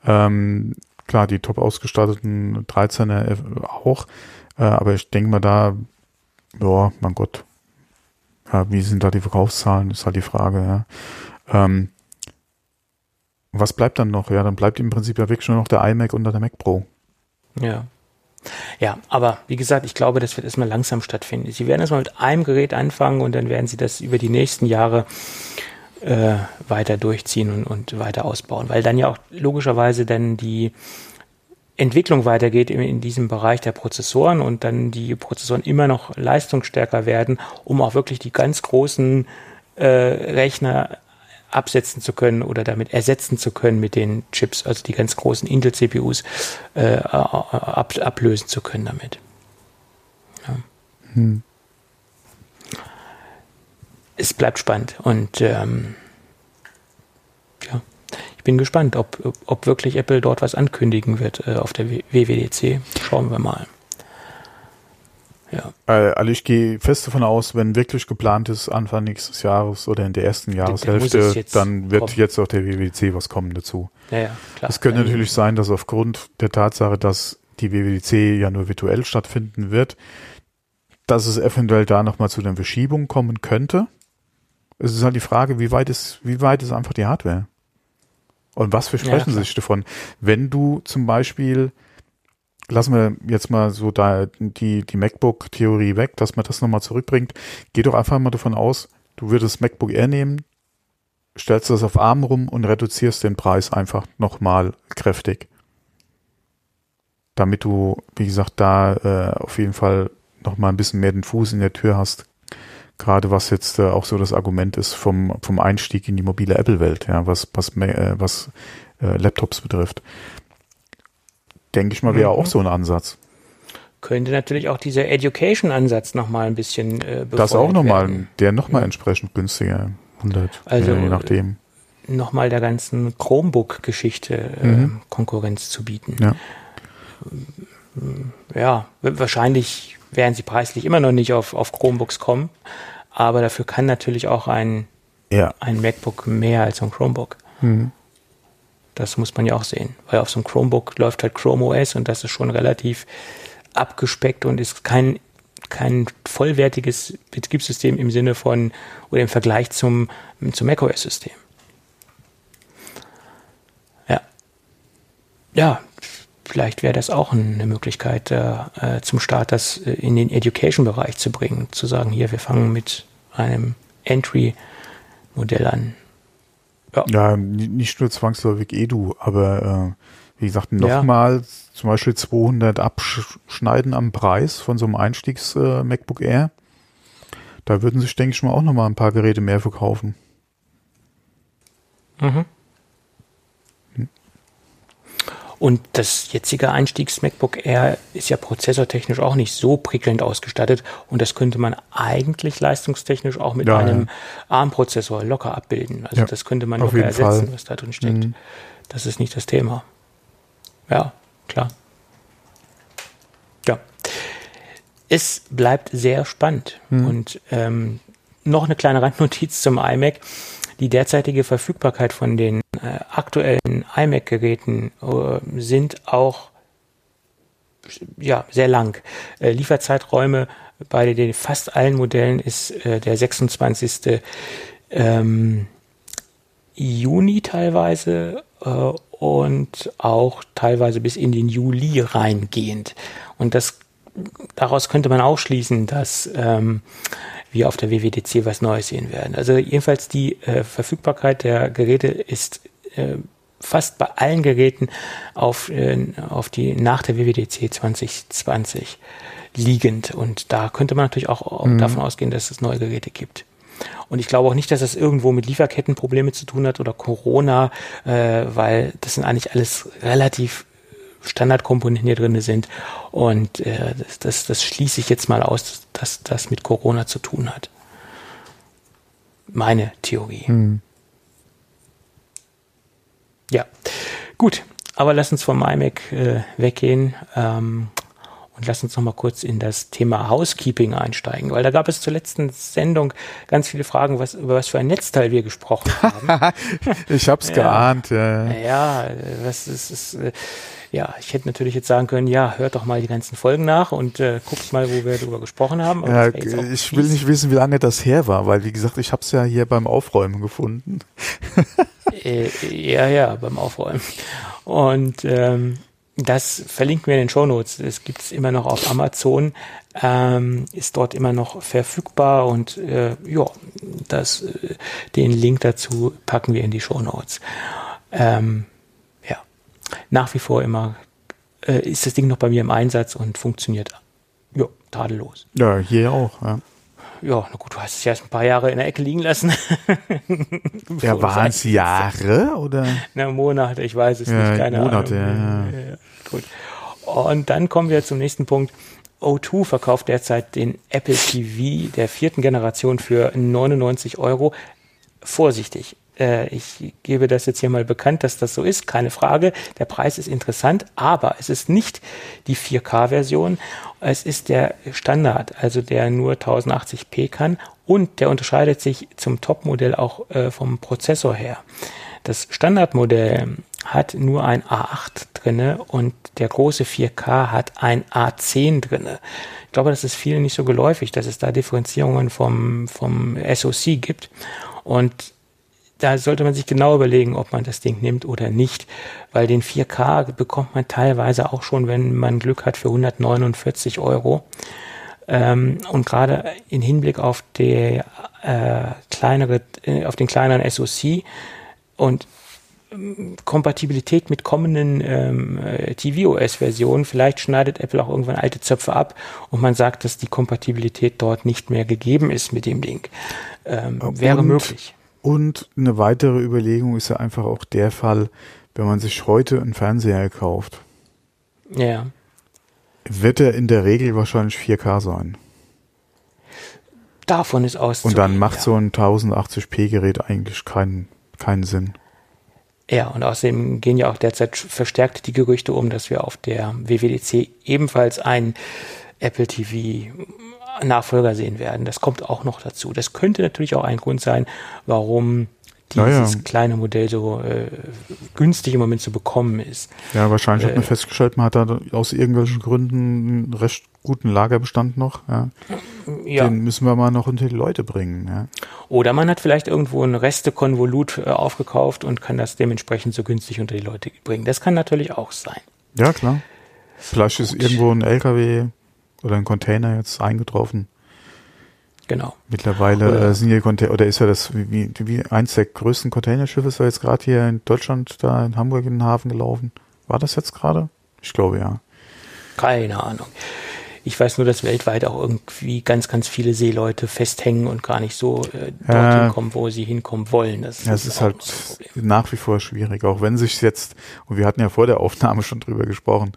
Ähm, klar, die top ausgestatteten 13er auch, äh, aber ich denke mal da, ja, mein Gott, ja, wie sind da die Verkaufszahlen, ist halt die Frage, ja. Ähm, was bleibt dann noch? Ja, dann bleibt im Prinzip ja wirklich nur noch der iMac und der Mac Pro. Ja. Ja, aber wie gesagt, ich glaube, das wird erstmal langsam stattfinden. Sie werden erstmal mit einem Gerät anfangen und dann werden sie das über die nächsten Jahre äh, weiter durchziehen und, und weiter ausbauen, weil dann ja auch logischerweise dann die Entwicklung weitergeht in, in diesem Bereich der Prozessoren und dann die Prozessoren immer noch leistungsstärker werden, um auch wirklich die ganz großen äh, Rechner absetzen zu können oder damit ersetzen zu können mit den Chips, also die ganz großen Intel-CPUs äh, ab, ablösen zu können damit. Ja. Hm. Es bleibt spannend und ähm, ja, ich bin gespannt, ob, ob, wirklich Apple dort was ankündigen wird äh, auf der WWDC. Schauen wir mal. Ja. Äh, also ich gehe fest davon aus, wenn wirklich geplant ist, Anfang nächstes Jahres oder in der ersten Jahreshälfte, dann wird kommen. jetzt auch der WWDC was kommen dazu. Ja, ja, klar. Es könnte Dann- natürlich sein, dass aufgrund der Tatsache, dass die WWDC ja nur virtuell stattfinden wird, dass es eventuell da nochmal zu einer Verschiebung kommen könnte. Es ist halt die Frage, wie weit ist, wie weit ist einfach die Hardware? Und was versprechen Ja, sie sich davon? Wenn du zum Beispiel, lassen wir jetzt mal so da die, die MacBook-Theorie weg, dass man das nochmal zurückbringt, geh doch einfach mal davon aus, du würdest MacBook Air nehmen, stellst das auf ARM rum und reduzierst den Preis einfach nochmal kräftig. Damit du, wie gesagt, da äh, auf jeden Fall nochmal ein bisschen mehr den Fuß in der Tür hast. Gerade was jetzt äh, auch so das Argument ist vom, vom Einstieg in die mobile Apple-Welt, ja, was, was, äh, was äh, Laptops betrifft. Denke ich mal, wäre Mhm. auch so ein Ansatz. könnte natürlich auch dieser Education-Ansatz nochmal ein bisschen äh, Das auch nochmal, der nochmal Ja. entsprechend günstiger. 100, Also, je nachdem. Nochmal der ganzen Chromebook-Geschichte äh, Mhm. Konkurrenz zu bieten. Ja. Ja, wahrscheinlich werden sie preislich immer noch nicht auf, auf Chromebooks kommen, aber dafür kann natürlich auch ein, Ja. ein MacBook mehr als ein Chromebook. Mhm. Das muss man ja auch sehen, weil auf so einem Chromebook läuft halt Chrome OS und das ist schon relativ abgespeckt und ist kein, kein vollwertiges Betriebssystem im Sinne von oder im Vergleich zum, zum macOS-System. Ja. Ja, vielleicht wäre das auch eine Möglichkeit, äh, äh, zum Start das äh, in den Education-Bereich zu bringen, zu sagen, hier, wir fangen mit einem Entry-Modell an. Ja, ni- nicht nur zwangsläufig Edu, aber äh, wie gesagt, Ja. nochmal zum Beispiel 200 abschneiden am Preis von so einem Einstiegs äh, Air. Da würden sich, denke ich mal, auch nochmal ein paar Geräte mehr verkaufen. Mhm. Und das jetzige Einstiegs-MacBook Air ist ja prozessortechnisch auch nicht so prickelnd ausgestattet und das könnte man eigentlich leistungstechnisch auch mit Ja, einem ARM-Prozessor locker abbilden. Also Ja, das könnte man locker ersetzen, Fall. was da drin steckt. Mhm. Das ist nicht das Thema. Ja, klar. Ja. Es bleibt sehr spannend. Mhm. Und ähm, noch eine kleine Randnotiz zum iMac. Die derzeitige Verfügbarkeit von den aktuellen iMac-Geräten äh, sind auch ja, sehr lang. Äh, Lieferzeiträume bei den fast allen Modellen ist äh, der 26. Ähm, Juni teilweise äh, und auch teilweise bis in den Juli reingehend. Und das daraus könnte man auch schließen, dass ähm, wir auf der WWDC was Neues sehen werden. Also jedenfalls die äh, Verfügbarkeit der Geräte ist äh, fast bei allen Geräten auf, äh, auf die nach der WWDC 2020 liegend. Und da könnte man natürlich auch Mhm. davon ausgehen, dass es neue Geräte gibt. Und ich glaube auch nicht, dass das irgendwo mit Lieferkettenprobleme zu tun hat oder Corona, äh, weil das sind eigentlich alles relativ Standardkomponenten hier drin sind. Und äh, das, das, das schließe ich jetzt mal aus, dass das mit Corona zu tun hat. Meine Theorie. Hm. Ja, gut. Aber lass uns vom iMac äh, weggehen. Ähm, und lass uns noch mal kurz in das Thema Housekeeping einsteigen, weil da gab es zur letzten Sendung ganz viele Fragen, was, über was für ein Netzteil wir gesprochen (laughs) haben. ich hab's ja, geahnt. Ja, ja was ist, ist äh, ja, ich hätte natürlich jetzt sagen können, ja, hört doch mal die ganzen Folgen nach und äh, guckt mal, wo wir darüber gesprochen haben. Ja, ich will nicht wissen, wie lange das her war, weil wie gesagt, ich habe es ja hier beim Aufräumen gefunden. äh, ja, ja, beim Aufräumen. Und ähm, das verlinken wir in den Show Notes. Es gibt es immer noch auf Amazon, ähm, ist dort immer noch verfügbar und äh, ja, das, äh, den Link dazu packen wir in die Show Notes. Ähm, ja, nach wie vor immer äh, ist das Ding noch bei mir im Einsatz und funktioniert ja, tadellos. Ja, hier auch. Ja. Ja, na gut, du hast es ja erst ein paar Jahre in der Ecke liegen lassen. (laughs) ja, waren es Jahre oder? Na, Monate, ich weiß es ja, nicht, keine Monate, Ahnung. Ja, ja. Gut. Und dann kommen wir zum nächsten Punkt. O2 verkauft derzeit den Apple TV der vierten Generation für 99 Euro. Vorsichtig. Äh, ich gebe das jetzt hier mal bekannt, dass das so ist, keine Frage. Der Preis ist interessant, aber es ist nicht die 4K-Version. Es ist der Standard, also der nur 1080p kann und der unterscheidet sich zum Top-Modell auch äh, vom Prozessor her. Das Standardmodell hat nur ein A8 drinne und der große 4K hat ein A10 drinne. Ich glaube, das ist vielen nicht so geläufig, dass es da Differenzierungen vom, vom SoC gibt. Und da sollte man sich genau überlegen, ob man das Ding nimmt oder nicht, weil den 4K bekommt man teilweise auch schon, wenn man Glück hat, für 149 Euro. Ähm, und gerade in Hinblick auf die äh, kleinere, äh, auf den kleineren SoC und ähm, Kompatibilität mit kommenden ähm, äh, tvOS-Versionen. Vielleicht schneidet Apple auch irgendwann alte Zöpfe ab und man sagt, dass die Kompatibilität dort nicht mehr gegeben ist mit dem Ding. Ähm, wäre möglich. Und eine weitere Überlegung ist ja einfach auch der Fall, wenn man sich heute einen Fernseher kauft. Ja. Wird er in der Regel wahrscheinlich 4K sein. Davon ist aus. Und dann macht ja. so ein 1080p Gerät eigentlich keinen, keinen Sinn. Ja, und außerdem gehen ja auch derzeit verstärkt die Gerüchte um, dass wir auf der WWDC ebenfalls ein Apple TV Nachfolger sehen werden. Das kommt auch noch dazu. Das könnte natürlich auch ein Grund sein, warum dieses ja. kleine Modell so äh, günstig im Moment zu bekommen ist. Ja, wahrscheinlich äh, hat man festgestellt, man hat da aus irgendwelchen Gründen einen recht guten Lagerbestand noch. Ja. ja. Den müssen wir mal noch unter die Leute bringen. Ja. Oder man hat vielleicht irgendwo ein Restekonvolut äh, aufgekauft und kann das dementsprechend so günstig unter die Leute bringen. Das kann natürlich auch sein. Ja, klar. Vielleicht ist Gut. irgendwo ein LKW oder ein Container jetzt eingetroffen. Genau. Mittlerweile oder, äh, sind hier Container, oder ist ja das wie, wie eins der größten Containerschiffe, ist ja jetzt gerade hier in Deutschland da in Hamburg in den Hafen gelaufen. War das jetzt gerade? Ich glaube ja. Keine Ahnung. Ich weiß nur, dass weltweit auch irgendwie ganz, ganz viele Seeleute festhängen und gar nicht so äh, dorthin äh, kommen, wo sie hinkommen wollen. Das, ja, ist, ist halt nach wie vor schwierig, auch wenn sich jetzt, und wir hatten ja vor der Aufnahme schon drüber gesprochen,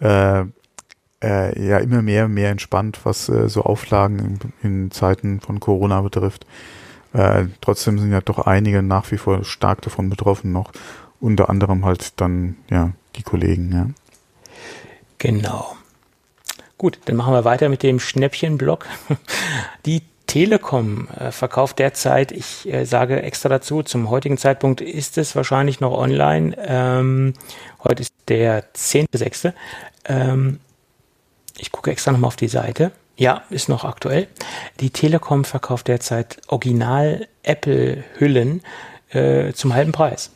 äh, äh, ja immer mehr und mehr entspannt, was äh, so Auflagen in, in, Zeiten von Corona betrifft. Äh, trotzdem sind ja doch einige nach wie vor stark davon betroffen noch. Unter anderem halt dann ja die Kollegen. Ja. Genau. Gut, dann machen wir weiter mit dem Schnäppchenblock. (laughs) Die Telekom äh, verkauft derzeit, ich äh, sage extra dazu, zum heutigen Zeitpunkt ist es wahrscheinlich noch online. Ähm, heute ist der 10.6. Ähm, ich gucke extra nochmal auf die Seite. Ja, ist noch aktuell. Die Telekom verkauft derzeit Original Apple-Hüllen äh, zum halben Preis.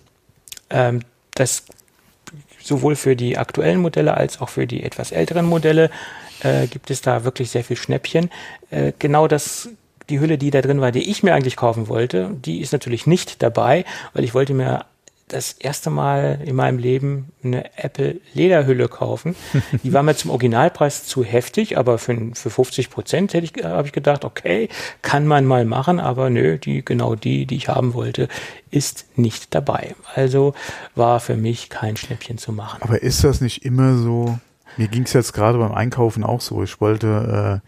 Ähm, das sowohl für die aktuellen Modelle als auch für die etwas älteren Modelle äh, gibt es da wirklich sehr viel Schnäppchen. Äh, genau das die Hülle, die da drin war, die ich mir eigentlich kaufen wollte, die ist natürlich nicht dabei, weil ich wollte mir das erste Mal in meinem Leben eine Apple Lederhülle kaufen. (laughs) Die war mir zum Originalpreis zu heftig, aber für, für 50 Prozent hätte ich, habe ich gedacht, okay, kann man mal machen, aber nö, die, genau die, die ich haben wollte, ist nicht dabei. Also war für mich kein Schnäppchen zu machen. Aber ist das nicht immer so? Mir ging es jetzt gerade beim Einkaufen auch so. Ich wollte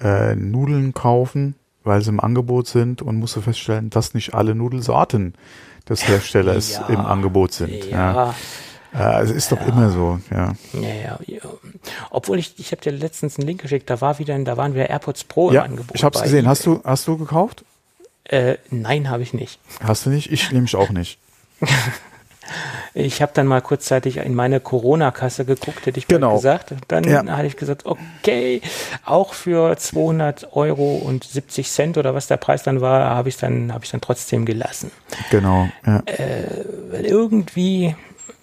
äh, äh, Nudeln kaufen, weil sie im Angebot sind und musste feststellen, dass nicht alle Nudelsorten des Herstellers ja, im Angebot sind. Ja. ja. es ist doch immer so, ja. Ja, ja. Obwohl ich, ich habe dir letztens einen Link geschickt, da war wieder, da waren wieder AirPods Pro ja, im Angebot. Ich habe es gesehen. Hast du, hast du gekauft? Äh, nein, habe ich nicht. Hast du nicht? Ich nehme ich auch nicht. (laughs) Ich habe dann mal kurzzeitig in meine Corona-Kasse geguckt, hätte ich genau. gesagt. Dann ja. hatte ich gesagt, okay, auch für 200 Euro und 70 Cent oder was der Preis dann war, habe ich dann habe ich dann trotzdem gelassen. Genau. Ja. Äh, irgendwie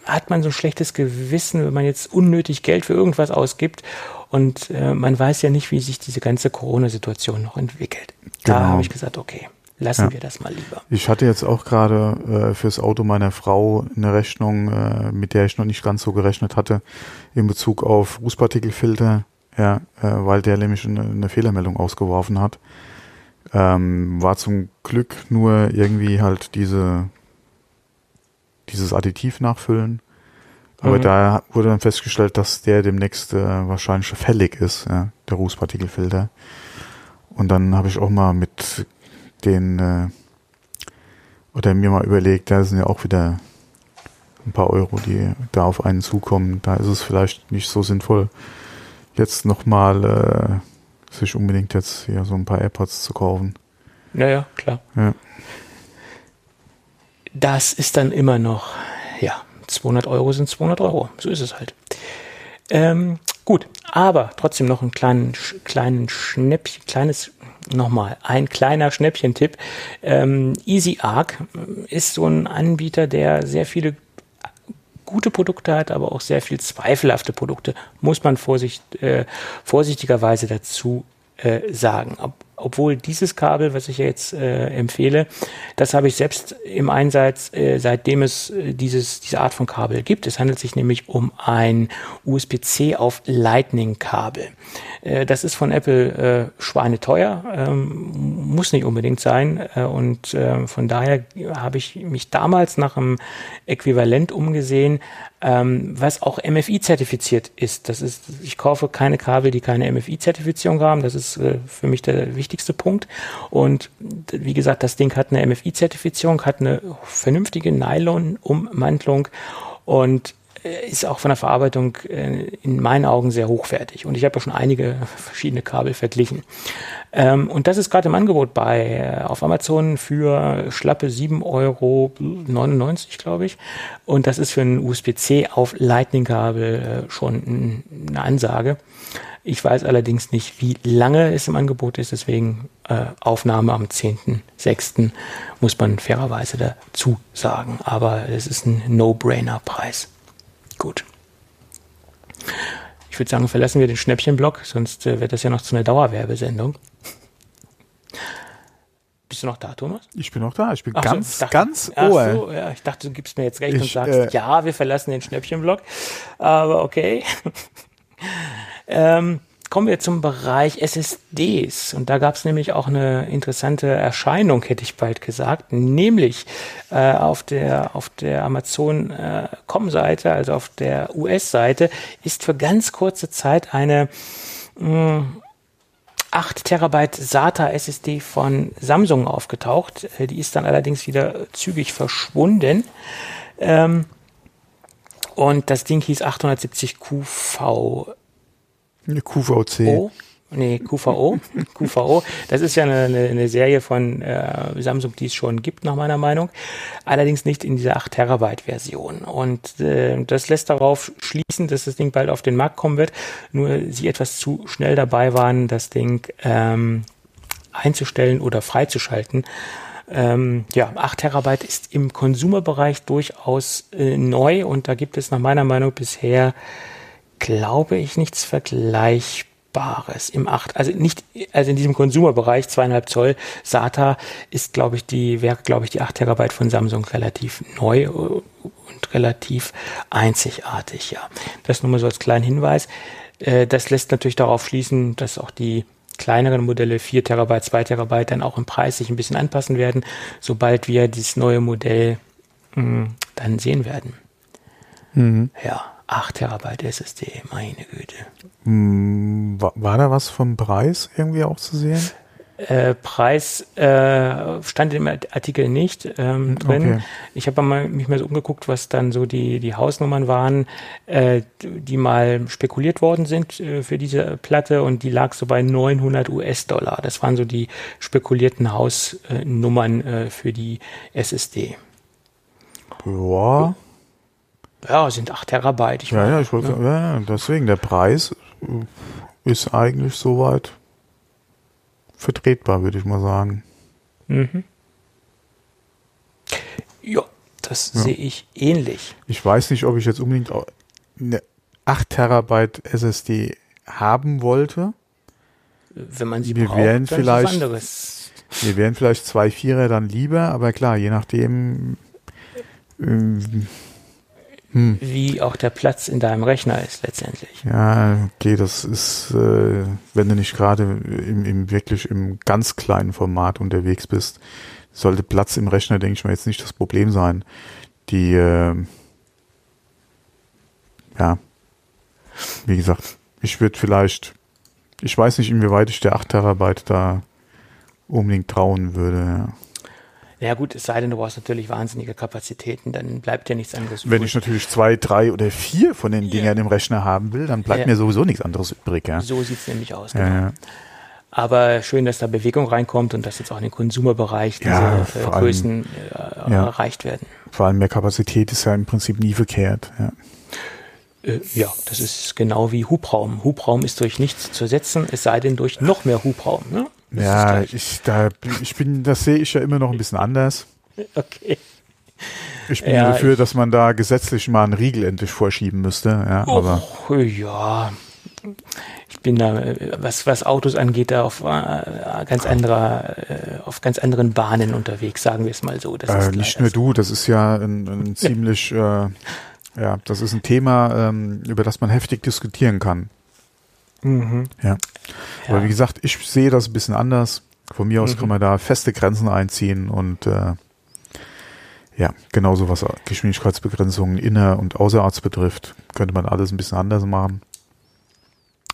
hat man so ein schlechtes Gewissen, wenn man jetzt unnötig Geld für irgendwas ausgibt und äh, man weiß ja nicht, wie sich diese ganze Corona-Situation noch entwickelt. Genau. Da habe ich gesagt, okay lassen ja. wir das mal lieber. Ich hatte jetzt auch gerade äh, fürs Auto meiner Frau eine Rechnung, äh, mit der ich noch nicht ganz so gerechnet hatte, in Bezug auf Rußpartikelfilter, ja, äh, weil der nämlich eine, eine Fehlermeldung ausgeworfen hat. Ähm, war zum Glück nur irgendwie halt diese dieses Additiv nachfüllen. Aber mhm. da wurde dann festgestellt, dass der demnächst äh, wahrscheinlich fällig ist, ja, der Rußpartikelfilter. Und dann habe ich auch mal mit den äh, oder mir mal überlegt, da sind ja auch wieder ein paar Euro, die da auf einen zukommen. Da ist es vielleicht nicht so sinnvoll, jetzt nochmal äh, sich unbedingt jetzt hier so ein paar AirPods zu kaufen. Ja, ja, klar. Ja. Das ist dann immer noch, ja, 200 Euro sind 200 Euro. So ist es halt. Ähm, gut, aber trotzdem noch einen kleinen, kleinen Schnäppchen, kleines nochmal ein kleiner Schnäppchentipp. Ähm, EasyArc ist so ein Anbieter, der sehr viele gute Produkte hat, aber auch sehr viel zweifelhafte Produkte, muss man vorsicht, äh, vorsichtigerweise dazu äh, sagen. Obwohl dieses Kabel, was ich jetzt äh, empfehle, das habe ich selbst im Einsatz, äh, seitdem es äh, dieses, diese Art von Kabel gibt. Es handelt sich nämlich um ein USB-C auf Lightning-Kabel. Äh, das ist von Apple äh, schweineteuer, ähm, muss nicht unbedingt sein. Äh, und äh, von daher habe ich mich damals nach einem Äquivalent umgesehen, ähm, was auch MFI-zertifiziert ist. Das ist, ich kaufe keine Kabel, die keine MFI-Zertifizierung haben. Das ist äh, für mich der wichtigste Punkt. Und wie gesagt, das Ding hat eine MFI-Zertifizierung, hat eine vernünftige Nylon-Ummantelung und ist auch von der Verarbeitung äh, in meinen Augen sehr hochwertig. Und ich habe ja schon einige (laughs) verschiedene Kabel verglichen. Ähm, und das ist gerade im Angebot bei äh, auf Amazon für schlappe 7,99 Euro, glaube ich. Und das ist für ein USB-C auf Lightning-Kabel schon eine Ansage. Ich weiß allerdings nicht, wie lange es im Angebot ist, deswegen äh, Aufnahme am 10.06. muss man fairerweise dazu sagen. Aber es ist ein No-Brainer-Preis. Gut. Ich würde sagen, verlassen wir den Schnäppchenblock, sonst äh, wird das ja noch zu einer Dauerwerbesendung. Bist du noch da, Thomas? Ich bin noch da. Ich bin ach ganz, so, dachte, ganz Ohr. So, ja, ich dachte, du gibst mir jetzt recht ich, und sagst, äh, ja, wir verlassen den Schnäppchenblock. Aber okay. (laughs) ähm, kommen wir zum Bereich SSDs. Und da gab es nämlich auch eine interessante Erscheinung, hätte ich bald gesagt, nämlich äh, auf der auf der Amazon.com-Seite, äh, also auf der US-Seite, ist für ganz kurze Zeit eine mh, 8 Terabyte SATA SSD von Samsung aufgetaucht. Äh, die ist dann allerdings wieder zügig verschwunden. Ähm, und das Ding hieß 870 QV QVC. O, nee, QVO. (laughs) QVO. Das ist ja eine, eine, Serie von äh, Samsung, die es schon gibt, nach meiner Meinung. Allerdings nicht in dieser 8 Terabyte Version. Und äh, das lässt darauf schließen, dass das Ding bald auf den Markt kommen wird. Nur sie etwas zu schnell dabei waren, das Ding ähm, einzustellen oder freizuschalten. Ähm, ja, 8 Terabyte ist im Konsumerbereich durchaus äh, neu und da gibt es nach meiner Meinung bisher glaube ich, nichts Vergleichbares. Bares im 8, also nicht, also in diesem Konsumerbereich, zweieinhalb Zoll, SATA ist, glaube ich, die, wäre, glaube ich, die 8 Terabyte von Samsung relativ neu und relativ einzigartig, ja. Das nur mal so als kleinen Hinweis. Äh, das lässt natürlich darauf schließen, dass auch die kleineren Modelle 4 Terabyte, 2 Terabyte dann auch im Preis sich ein bisschen anpassen werden, sobald wir dieses neue Modell mh, hm, dann sehen werden. Mhm. Ja, 8 Terabyte SSD, meine Güte. Hm, war, war, da was vom Preis irgendwie auch zu sehen? Äh, Preis äh, stand im Artikel nicht ähm, drin. Okay. Ich habe mich mal so umgeguckt, was dann so die, die Hausnummern waren, äh, die mal spekuliert worden sind äh, für diese Platte und die lag so bei 900 US-Dollar. Das waren so die spekulierten Hausnummern äh, für die SSD. Ja. Ja, sind 8 Terabyte. Ich ja, ja, ich wollte, ja. ja, deswegen, der Preis ist eigentlich soweit vertretbar, würde ich mal sagen. Mhm. Ja, das ja. sehe ich ähnlich. Ich weiß nicht, ob ich jetzt unbedingt eine 8 Terabyte SSD haben wollte. Wenn man sie wir braucht, wären vielleicht, Wir wären vielleicht zwei Vierer dann lieber, aber klar, je nachdem, ähm, hm. wie auch der Platz in deinem Rechner ist letztendlich. Ja, okay, das ist, äh, wenn du nicht gerade im, im wirklich im ganz kleinen Format unterwegs bist, sollte Platz im Rechner, denke ich mal, jetzt nicht das Problem sein. Die, äh, ja, wie gesagt, ich würde vielleicht, ich weiß nicht, inwieweit ich der 8 Terabyte da unbedingt trauen würde. Ja. Ja gut, es sei denn, du brauchst natürlich wahnsinnige Kapazitäten, dann bleibt ja nichts anderes Wenn ich natürlich zwei, drei oder vier von den Dingern ja. im Rechner haben will, dann bleibt ja. mir sowieso nichts anderes übrig. Ja. So sieht's nämlich aus. Genau. Ja, Aber schön, dass da Bewegung reinkommt und dass jetzt auch in den Konsumerbereich diese ja, äh, Größen äh, erreicht werden. Vor allem mehr Kapazität ist ja im Prinzip nie verkehrt. Ja. Äh, ja, das ist genau wie Hubraum. Hubraum ist durch nichts zu ersetzen, es sei denn durch noch mehr Hubraum. Ne? Ja, ich, da, ich bin, das sehe ich ja immer noch ein bisschen anders. (laughs) Okay. Ich bin ja, dafür, dass man da gesetzlich mal einen Riegel endlich vorschieben müsste. Ja, oh, aber ja, ich bin da, was, was Autos angeht, da auf äh, ganz anderer, äh, auf ganz anderen Bahnen unterwegs, sagen wir es mal so. Äh, nicht nur du, das ist ja ein, ein (laughs) ziemlich, äh, ja, das ist ein Thema, ähm, über das man heftig diskutieren kann. Mhm. Ja. Aber wie gesagt, ich sehe das ein bisschen anders. Von mir aus mhm. kann man da feste Grenzen einziehen und äh, ja, genauso was Geschwindigkeitsbegrenzungen inner- und außerorts betrifft, könnte man alles ein bisschen anders machen.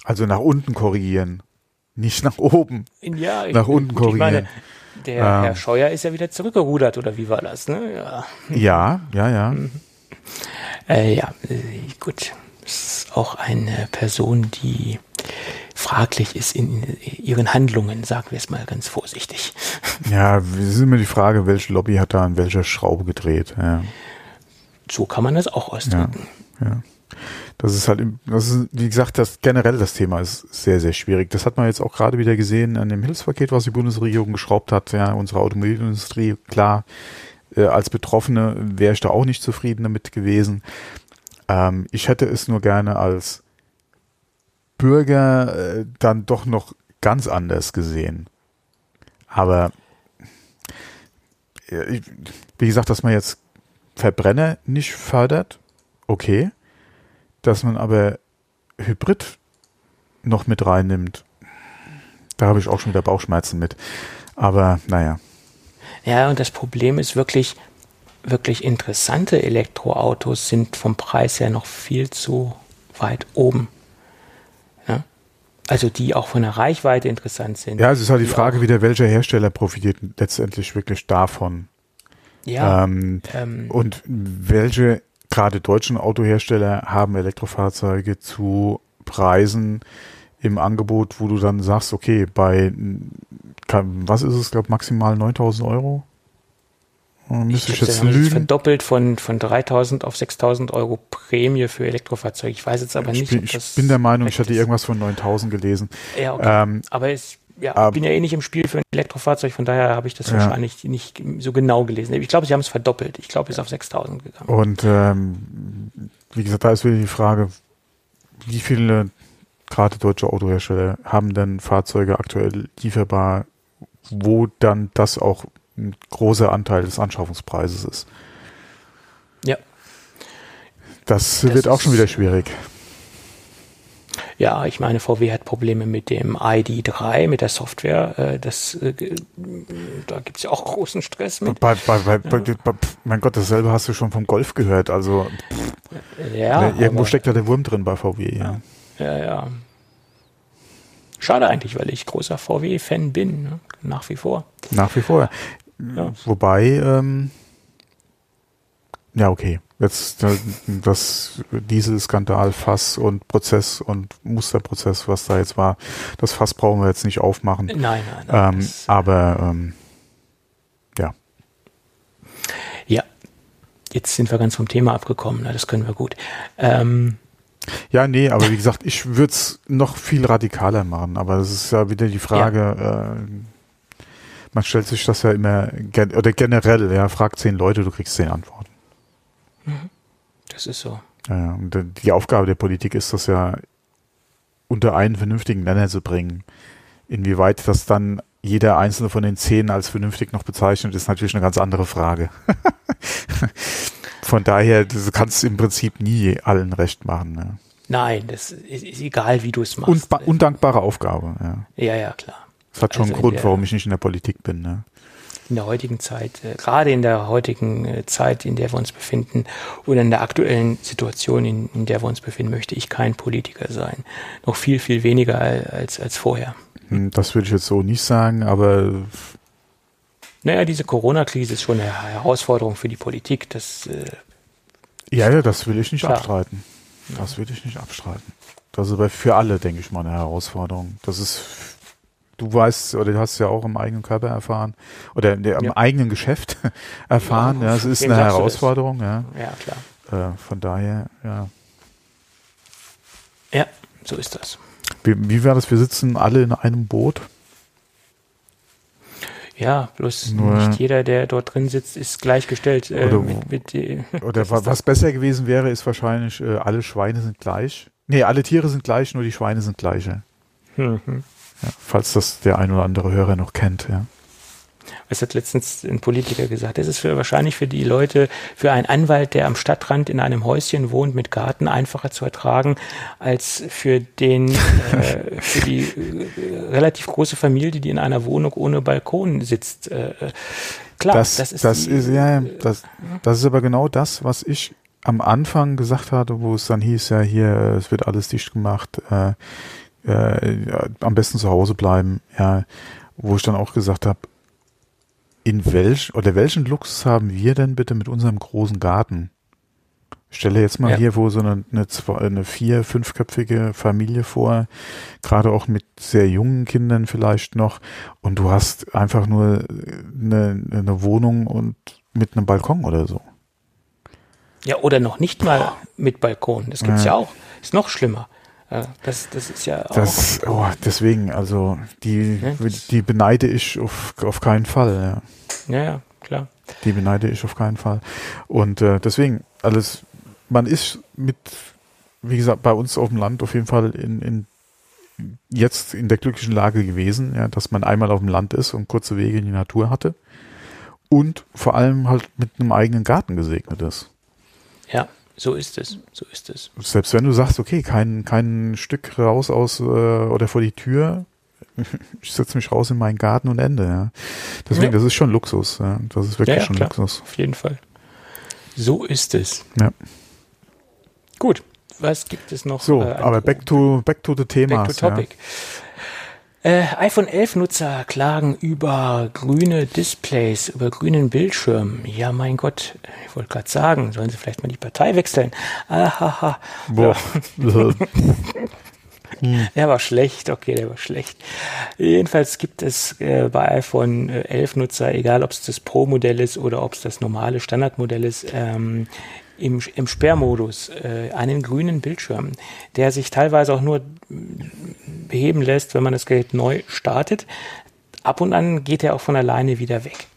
Also nach unten korrigieren, nicht nach oben. Ja, nach unten gut, korrigieren. Meine, der ähm, Herr Scheuer ist ja wieder zurückgerudert, oder wie war das? Ne? Ja, ja, ja. ja. Mhm. Äh, ja, äh, gut. Das ist auch eine Person, die fraglich ist in ihren Handlungen, sagen wir es mal ganz vorsichtig. Ja, es ist immer die Frage, welche Lobby hat da an welcher Schraube gedreht. Ja. So kann man das auch ausdrücken. Ja, ja. Das ist halt, das ist, wie gesagt, das generell das Thema ist sehr, sehr schwierig. Das hat man jetzt auch gerade wieder gesehen an dem Hilfspaket, was die Bundesregierung geschraubt hat. Ja, unsere Automobilindustrie, klar, äh, als Betroffene wäre ich da auch nicht zufrieden damit gewesen. Ähm, ich hätte es nur gerne als Bürger äh, dann doch noch ganz anders gesehen. Aber wie gesagt, dass man jetzt Verbrenner nicht fördert, okay. Dass man aber Hybrid noch mit reinnimmt, da habe ich auch schon wieder Bauchschmerzen mit. Aber naja. Ja, und das Problem ist wirklich, wirklich interessante Elektroautos sind vom Preis her noch viel zu weit oben. Also die auch von der Reichweite interessant sind. Ja, es ist halt die, die Frage, wieder welcher Hersteller profitiert letztendlich wirklich davon. Ja. Ähm, ähm, und welche gerade deutschen Autohersteller haben Elektrofahrzeuge zu Preisen im Angebot, wo du dann sagst, okay, bei was ist es, glaube maximal 9000 Euro? Müsste ich, ich jetzt lügen? verdoppelt von, von 3000 auf 6000 Euro Prämie für Elektrofahrzeuge. Ich weiß jetzt aber ich nicht. Bin, ich bin der Meinung, ich hatte ist. irgendwas von 9000 gelesen. Ja, okay. Ähm, aber ich ja, bin ja eh nicht im Spiel für ein Elektrofahrzeug, von daher habe ich das ja. wahrscheinlich nicht so genau gelesen. Ich glaube, sie haben es verdoppelt. Ich glaube, es ist auf 6000 gegangen. Und ähm, wie gesagt, da ist wieder die Frage, wie viele gerade deutsche Autohersteller haben dann Fahrzeuge aktuell lieferbar, wo dann das auch ein großer Anteil des Anschaffungspreises ist. Ja. Das, das wird auch schon wieder schwierig. Ja, ich meine, VW hat Probleme mit dem ID3, mit der Software. Äh, das, äh, da gibt es ja auch großen Stress mit. Bei, bei, bei, ja. mein Gott, dasselbe hast du schon vom Golf gehört. Also ja, irgendwo aber, steckt da der Wurm drin bei VW. Ja, ja. ja. Schade eigentlich, weil ich großer VW-Fan bin, ne? nach wie vor. Nach wie vor. Ja. Wobei, ähm, ja, okay. Jetzt äh, das Dieselskandal, Fass und Prozess und Musterprozess, was da jetzt war, das Fass brauchen wir jetzt nicht aufmachen. Nein, nein, nein. Ähm, aber ähm, ja. Ja, jetzt sind wir ganz vom Thema abgekommen, na, das können wir gut. Ähm, ja, nee, aber wie gesagt, ich würde es noch viel radikaler machen, aber es ist ja wieder die Frage, ja. äh, man stellt sich das ja immer, oder generell, ja, fragt zehn Leute, du kriegst zehn Antworten. Mhm. Das ist so. Ja, und die Aufgabe der Politik ist das ja unter einen vernünftigen Nenner zu bringen. Inwieweit das dann jeder einzelne von den zehn als vernünftig noch bezeichnet, ist natürlich eine ganz andere Frage. (laughs) von daher, du kannst im Prinzip nie allen recht machen. Ne? Nein, das ist, ist, egal, wie du es machst. Und, undankbare Aufgabe, ja. Ja, ja, klar. Das hat schon also einen Grund, warum ich nicht in der Politik bin. Ne? in der heutigen Zeit, äh, gerade in der heutigen äh, Zeit, in der wir uns befinden oder in der aktuellen Situation, in, in, der wir uns befinden, möchte ich kein Politiker sein. Noch viel, viel weniger als, als vorher. Hm, das würde ich jetzt so nicht sagen, aber naja, diese Corona-Krise ist schon eine Herausforderung für die Politik. Das, äh, ja, ja, das will ich nicht klar. abstreiten. Das will ich nicht abstreiten. Das ist aber für alle, denke ich mal, eine Herausforderung. Das ist du weißt oder du hast ja auch im eigenen Körper erfahren oder im ja. eigenen Geschäft (laughs) erfahren. Ja, es ist eine Herausforderung. Ja, ja klar. Äh, von daher, ja. Ja, so ist das. Wie, wie war das? Wir sitzen alle in einem Boot. Ja, bloß Nur nicht jeder, der dort drin sitzt, ist gleichgestellt. Äh, oder, mit, mit, äh, oder was besser gewesen wäre, ist wahrscheinlich, äh, alle Schweine sind gleich. Nee, alle Tiere sind gleich, nur die Schweine sind gleiche. Mhm. Ja, falls das der ein oder andere Hörer noch kennt, ja. Es hat letztens ein Politiker gesagt, es ist für, wahrscheinlich für die Leute, für einen Anwalt, der am Stadtrand in einem Häuschen wohnt mit Garten, einfacher zu ertragen, als für den, (laughs) äh, für die äh, relativ große Familie, die in einer Wohnung ohne Balkon sitzt. Äh, klar, das, das ist, das die, ist ja, das, das ist aber genau das, was ich am Anfang gesagt hatte, wo es dann hieß, ja hier, es wird alles dicht gemacht, äh, äh, am besten zu Hause bleiben, ja, wo ich dann auch gesagt habe, in welch oder welchen Luxus haben wir denn bitte mit unserem großen Garten? Ich stelle jetzt mal ja. hier wo so eine, eine, eine vier, fünfköpfige Familie vor, gerade auch mit sehr jungen Kindern vielleicht noch, und du hast einfach nur eine, eine Wohnung und mit einem Balkon oder so. Ja, oder noch nicht mal mit Balkon. Das gibt's ja, ja auch. Ist noch schlimmer. Das, das ist ja auch. Das, oh, deswegen, also die, ja, die beneide ich auf, auf keinen Fall. Ja. ja, ja, klar. Die beneide ich auf keinen Fall. Und äh, deswegen, alles, man ist mit, wie gesagt, bei uns auf dem Land auf jeden Fall in, in jetzt in der glücklichen Lage gewesen, ja, dass man einmal auf dem Land ist und kurze Wege in die Natur hatte und vor allem halt mit einem eigenen Garten gesegnet ist. Ja, so ist es, so ist es. Selbst wenn du sagst, okay, kein, kein Stück raus aus äh, oder vor die Tür, (laughs) ich setze mich raus in meinen Garten und Ende. Ja. Deswegen, ja. das ist schon Luxus. Ja. Das ist wirklich ja, schon klar. Luxus. Auf jeden Fall. So ist es. Ja. Gut, was gibt es noch? So, äh, aber back to, back to the Thema. Back to topic. Äh, iPhone 11 Nutzer klagen über grüne Displays, über grünen Bildschirm. Ja, mein Gott, ich wollte gerade sagen, sollen sie vielleicht mal die Partei wechseln? Ahaha. Boah. (laughs) Der war schlecht, okay, der war schlecht. Jedenfalls gibt es äh, bei iPhone 11 Nutzer, egal ob es das Pro-Modell ist oder ob es das normale Standardmodell ist, ähm, im, im Sperrmodus äh, einen grünen Bildschirm, der sich teilweise auch nur beheben lässt, wenn man das Gerät neu startet. Ab und an geht er auch von alleine wieder weg.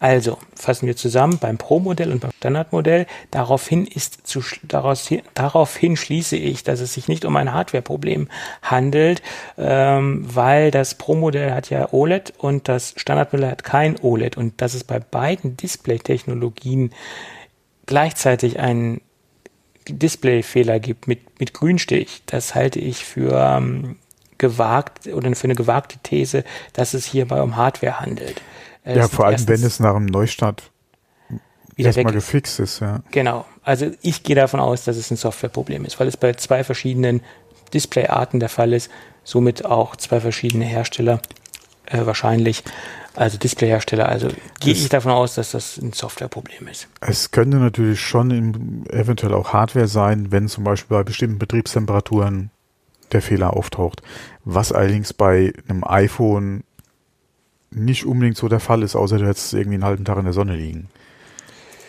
Also fassen wir zusammen beim Pro-Modell und beim Standardmodell. Daraufhin ist zu, daraus, daraufhin schließe ich, dass es sich nicht um ein Hardware-Problem handelt, ähm, weil das Pro-Modell hat ja OLED und das Standardmodell hat kein OLED und dass es bei beiden Display-Technologien gleichzeitig einen Display-Fehler gibt mit, mit Grünstich. Das halte ich für ähm, gewagt oder für eine gewagte These, dass es hierbei um Hardware handelt. ja, vor allem, wenn es nach einem Neustart erstmal gefixt ist, ja. Genau. Also ich gehe davon aus, dass es ein Softwareproblem ist, weil es bei zwei verschiedenen Displayarten der Fall ist, somit auch zwei verschiedene Hersteller äh, wahrscheinlich, also Displayhersteller. Also gehe ich davon aus, dass das ein Softwareproblem ist. Es könnte natürlich schon im, eventuell auch Hardware sein, wenn zum Beispiel bei bestimmten Betriebstemperaturen der Fehler auftaucht. Was allerdings bei einem iPhone nicht unbedingt so der Fall ist, außer du hättest irgendwie einen halben Tag in der Sonne liegen.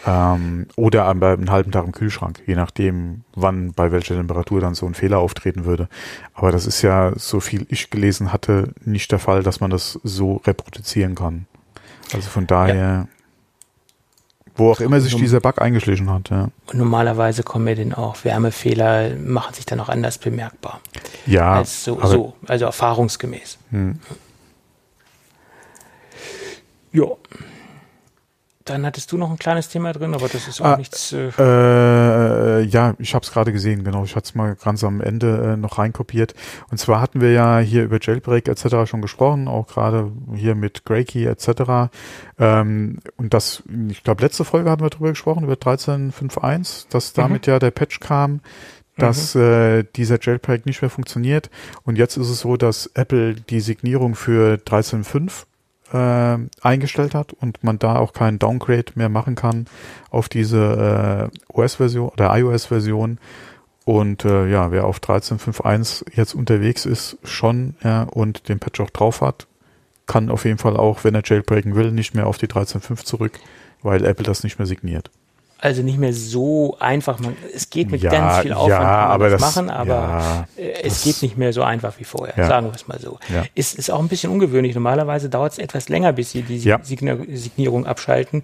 Ähm, oder einen halben Tag im Kühlschrank, je nachdem, wann, bei welcher Temperatur dann so ein Fehler auftreten würde. Aber das ist ja, so viel ich gelesen hatte, nicht der Fall, dass man das so reproduzieren kann. Also von daher, ja. wo auch immer sich dieser Bug eingeschlichen hat. Ja. Und normalerweise kommen ja dann auch Wärmefehler, machen sich dann auch anders bemerkbar. Ja. Als so, so also erfahrungsgemäß. Hm. Ja. Dann hattest du noch ein kleines Thema drin, aber das ist auch ah, nichts. Äh, äh, ja, ich habe es gerade gesehen, genau. Ich hatte es mal ganz am Ende äh, noch reinkopiert. Und zwar hatten wir ja hier über Jailbreak etc. schon gesprochen, auch gerade hier mit Graykey etc. Ähm, und das, ich glaube, letzte Folge hatten wir darüber gesprochen, über 13.5.1, dass mhm. damit mhm. ja der Patch kam, dass mhm. äh, dieser Jailbreak nicht mehr funktioniert. Und jetzt ist es so, dass Apple die Signierung für 13.5 äh, eingestellt hat und man da auch keinen Downgrade mehr machen kann auf diese äh, OS-Version oder iOS-Version. Und äh, ja, wer auf 13.5.1 jetzt unterwegs ist, schon ja, und den Patch auch drauf hat, kann auf jeden Fall auch, wenn er jailbreaken will, nicht mehr auf die 13.5 zurück, weil Apple das nicht mehr signiert also nicht mehr so einfach. Man, es geht mit ja, ganz viel Aufwand, ja, aber das, machen, aber ja, es geht nicht mehr so einfach wie vorher, ja. sagen wir es mal so. Ja. Ist, ist auch ein bisschen ungewöhnlich. Normalerweise dauert es etwas länger, bis sie die Signierung abschalten.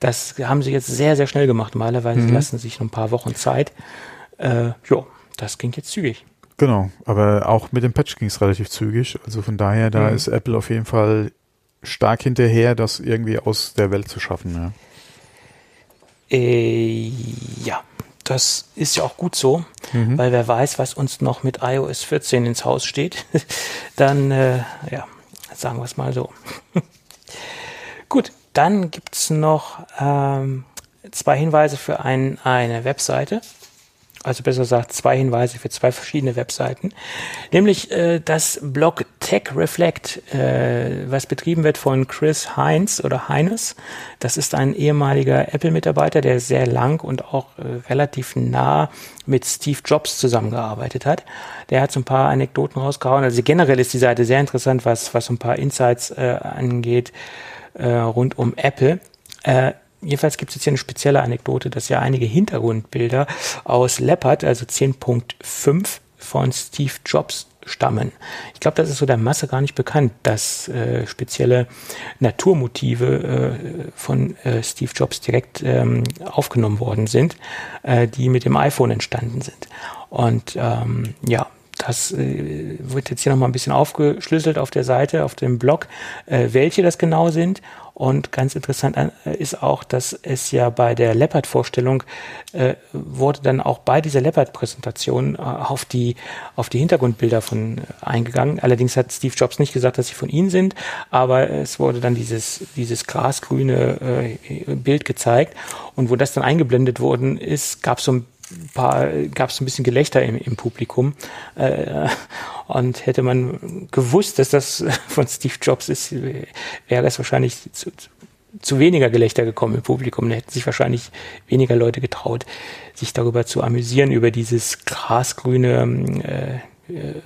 Das haben sie jetzt sehr, sehr schnell gemacht. Normalerweise mhm. lassen sich noch ein paar Wochen Zeit. Äh, ja, das ging jetzt zügig. Genau, aber auch mit dem Patch ging es relativ zügig. Also von daher, da mhm. ist Apple auf jeden Fall stark hinterher, das irgendwie aus der Welt zu schaffen. Ja. Äh, ja, das ist ja auch gut so, mhm. weil wer weiß, was uns noch mit iOS 14 ins Haus steht, (laughs) dann, äh, ja, sagen wir es mal so. (laughs) gut, dann gibt es noch ähm, zwei Hinweise für ein, eine Webseite also besser gesagt zwei Hinweise für zwei verschiedene Webseiten, nämlich äh, das Blog Tech Reflect, äh, was betrieben wird von Chris Heinz oder Heines. Das ist ein ehemaliger Apple-Mitarbeiter, der sehr lang und auch äh, relativ nah mit Steve Jobs zusammengearbeitet hat. Der hat so ein paar Anekdoten rausgehauen. Also generell ist die Seite sehr interessant, was, was so ein paar Insights äh, angeht äh, rund um Apple. Äh, Jedenfalls gibt es jetzt hier eine spezielle Anekdote, dass ja einige Hintergrundbilder aus Leopard, also 10.5 von Steve Jobs stammen. Ich glaube, das ist so der Masse gar nicht bekannt, dass äh, spezielle Naturmotive äh, von äh, Steve Jobs direkt ähm, aufgenommen worden sind, äh, die mit dem iPhone entstanden sind. Und ähm, ja, das äh, wird jetzt hier nochmal ein bisschen aufgeschlüsselt auf der Seite, auf dem Blog, äh, welche das genau sind. Und ganz interessant äh, ist auch, dass es ja bei der Leopard-Vorstellung äh, wurde dann auch bei dieser Leopard-Präsentation äh, auf die auf die Hintergrundbilder von äh, eingegangen. Allerdings hat Steve Jobs nicht gesagt, dass sie von ihnen sind, aber es wurde dann dieses dieses grasgrüne äh, Bild gezeigt und wo das dann eingeblendet worden ist, gab es so ein gab es ein bisschen Gelächter im, im Publikum. Äh, und hätte man gewusst, dass das (laughs) von Steve Jobs ist, wäre es wahrscheinlich zu, zu weniger Gelächter gekommen im Publikum. Da hätten sich wahrscheinlich weniger Leute getraut, sich darüber zu amüsieren, über dieses grasgrüne äh, äh,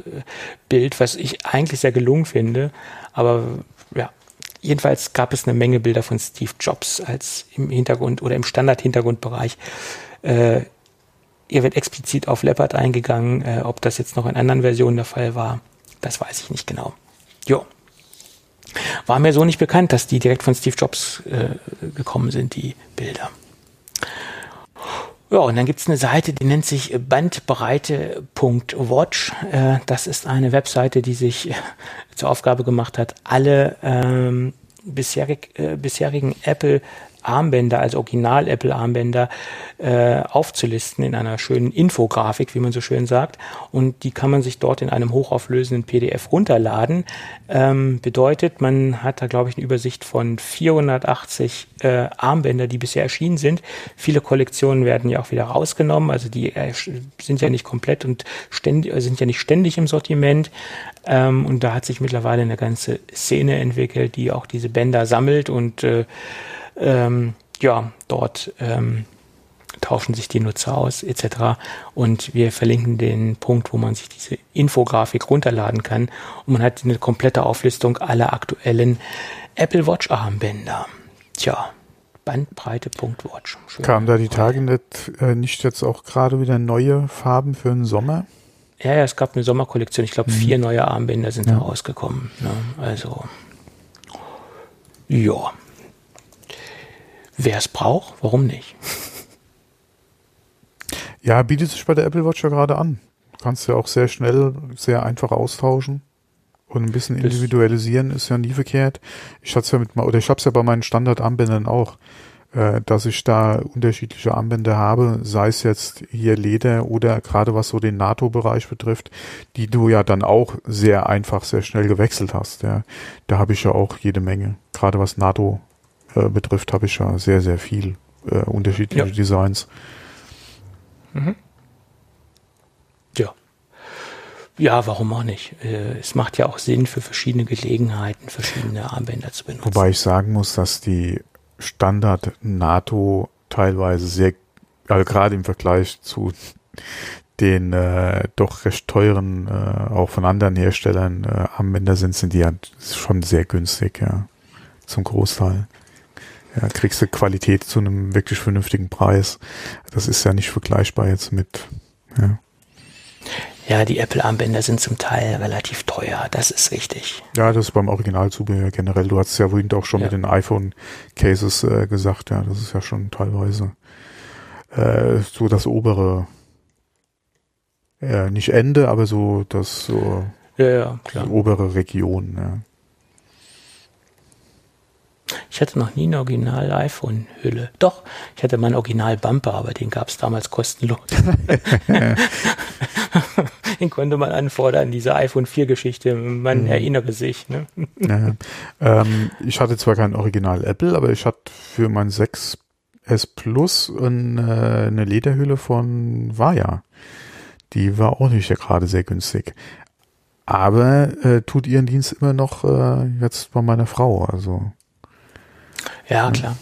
Bild, was ich eigentlich sehr gelungen finde. Aber ja, jedenfalls gab es eine Menge Bilder von Steve Jobs als im Hintergrund oder im Standard-Hintergrundbereich. Äh, Ihr wird explizit auf Leopard eingegangen. Äh, ob das jetzt noch in anderen Versionen der Fall war, das weiß ich nicht genau. Jo. War mir so nicht bekannt, dass die direkt von Steve Jobs äh, gekommen sind, die Bilder. Ja, und dann gibt's eine Seite, die nennt sich bandbreite.watch. Äh, das ist eine Webseite, die sich zur Aufgabe gemacht hat, alle ähm, bisherig, äh, bisherigen Apple Armbänder, also Original-Apple-Armbänder, äh, aufzulisten in einer schönen Infografik, wie man so schön sagt. Und die kann man sich dort in einem hochauflösenden PDF runterladen. Ähm, bedeutet, man hat da, glaube ich, eine Übersicht von 480 äh, Armbänder, die bisher erschienen sind. Viele Kollektionen werden ja auch wieder rausgenommen, also die äh, sind ja nicht komplett und ständig, äh, sind ja nicht ständig im Sortiment. Ähm, und da hat sich mittlerweile eine ganze Szene entwickelt, die auch diese Bänder sammelt und äh, ähm, ja, dort ähm, tauschen sich die Nutzer aus etc. Und wir verlinken den Punkt, wo man sich diese Infografik runterladen kann und man hat eine komplette Auflistung aller aktuellen Apple Watch Armbänder. Tja, Bandbreite.watch. Kam da die Tage nicht, äh, nicht jetzt auch gerade wieder neue Farben für den Sommer? Ja, ja, es gab eine Sommerkollektion. Ich glaube, mhm. vier neue Armbänder sind ja. da rausgekommen. Ne? Also, ja. Wer es braucht, warum nicht? Ja, bietet sich bei der Apple Watch ja gerade an. Du kannst ja auch sehr schnell, sehr einfach austauschen. Und ein bisschen individualisieren ist ja nie verkehrt. Ich hatte ja mit, oder ich habe es ja bei meinen Standardarmbändern auch, äh, dass ich da unterschiedliche Armbänder habe, sei es jetzt hier Leder oder gerade was so den NATO-Bereich betrifft, die du ja dann auch sehr einfach, sehr schnell gewechselt hast. Ja. Da habe ich ja auch jede Menge. Gerade was NATO äh, betrifft, habe ich ja sehr, sehr viel äh, unterschiedliche ja. Designs. Mhm. Ja. Ja, warum auch nicht? Äh, es macht ja auch Sinn für verschiedene Gelegenheiten, verschiedene Armbänder zu benutzen. Wobei ich sagen muss, dass die Standard NATO teilweise sehr, also gerade im Vergleich zu den äh, doch recht teuren, äh, auch von anderen Herstellern äh, Armbänder sind, sind die ja schon sehr günstig, ja. Zum Großteil. Ja, kriegst du Qualität zu einem wirklich vernünftigen Preis. Das ist ja nicht vergleichbar jetzt mit, ja. Ja, die Apple-Armbänder sind zum Teil relativ teuer, das ist richtig. Ja, das ist beim Originalzubehör generell. Du hast ja vorhin auch schon ja. mit den iPhone-Cases äh, gesagt, ja, das ist ja schon teilweise äh, so das obere, äh, nicht Ende, aber so das so ja, ja, klar. die obere Region, ja. Ich hatte noch nie eine Original-iPhone-Hülle. Doch, ich hatte meinen Original-Bumper, aber den gab es damals kostenlos. (laughs) den konnte man anfordern, diese iPhone 4-Geschichte. Man mhm. erinnere sich. Ne? Ja, ähm, ich hatte zwar kein Original Apple, aber ich hatte für mein 6S Plus eine, eine Lederhülle von Vaja. Die war auch nicht gerade sehr günstig. Aber äh, tut ihren Dienst immer noch äh, jetzt bei meiner Frau. Also ja, klar.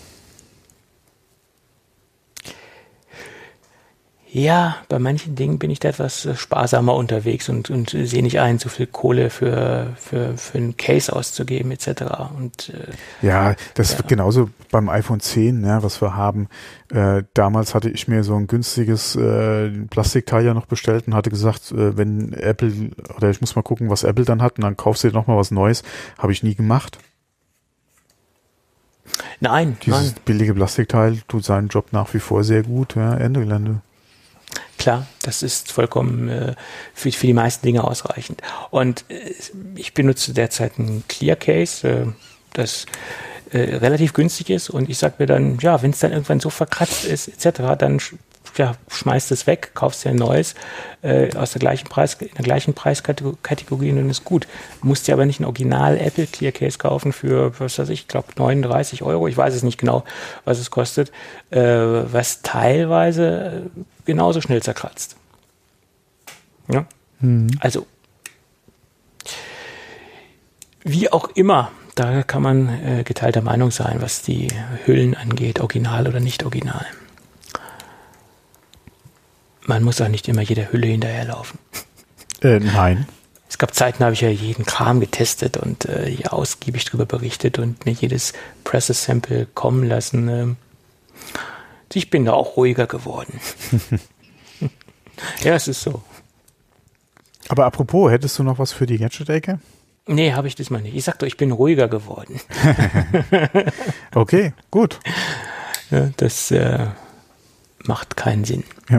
Ja, bei manchen Dingen bin ich da etwas äh, sparsamer unterwegs und, und sehe nicht ein, so viel Kohle für, für, für einen Case auszugeben etc. Und, äh, ja, das ja. wird genauso beim iPhone 10, ja, was wir haben. Äh, damals hatte ich mir so ein günstiges äh, Plastikteil ja noch bestellt und hatte gesagt, äh, wenn Apple, oder ich muss mal gucken, was Apple dann hat und dann kaufst du dir nochmal was Neues. Habe ich nie gemacht. Nein, Dieses nein. billige Plastikteil tut seinen Job nach wie vor sehr gut, ja, Ende Gelände. Klar, das ist vollkommen äh, für, für die meisten Dinge ausreichend. Und äh, ich benutze derzeit ein Clear Case, äh, das äh, relativ günstig ist und ich sage mir dann, ja, wenn es dann irgendwann so verkratzt ist, etc., dann ja, schmeißt es weg, kaufst dir ein neues äh, aus der gleichen Preis, in der gleichen Preiskategorie und dann ist gut. Musst dir aber nicht ein Original Apple Clear Case kaufen für, was weiß ich, ich glaube 39 Euro. Ich weiß es nicht genau, was es kostet, äh, was teilweise äh, genauso schnell zerkratzt. Ja. Mhm. Also, wie auch immer, da kann man äh, geteilter Meinung sein, was die Hüllen angeht, original oder nicht original man muss auch nicht immer jeder Hülle hinterherlaufen. Äh, nein. Es gab Zeiten, da habe ich ja jeden Kram getestet und äh, hier ausgiebig darüber berichtet und mir jedes Pressesample kommen lassen. Ähm. Ich bin da auch ruhiger geworden. (laughs) ja, es ist so. Aber apropos, hättest du noch was für die Gadget-Ecke? Nee, habe ich diesmal nicht. Ich sag doch, ich bin ruhiger geworden. (laughs) okay, gut. Ja, das äh, macht keinen Sinn. Ja.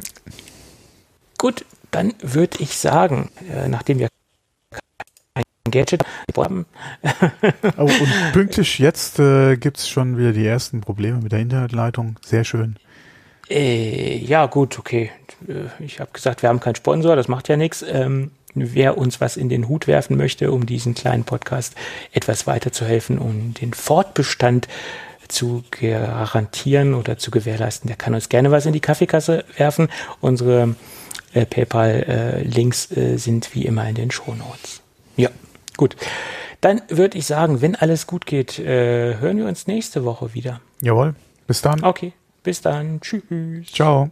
Gut, dann würde ich sagen, äh, nachdem wir ein Gadget haben. (laughs) oh, und pünktlich jetzt äh, gibt es schon wieder die ersten Probleme mit der Internetleitung. Sehr schön. Äh, ja, gut, okay. Äh, ich habe gesagt, wir haben keinen Sponsor, das macht ja nichts. Ähm, wer uns was in den Hut werfen möchte, um diesen kleinen Podcast etwas weiterzuhelfen und den Fortbestand zu garantieren oder zu gewährleisten, der kann uns gerne was in die Kaffeekasse werfen. Unsere äh, PayPal-Links äh, sind wie immer in den Show Notes. Ja, gut. Dann würde ich sagen, wenn alles gut geht, äh, hören wir uns nächste Woche wieder. Jawohl. Bis dann. Okay. Bis dann. Tschüss. Ciao.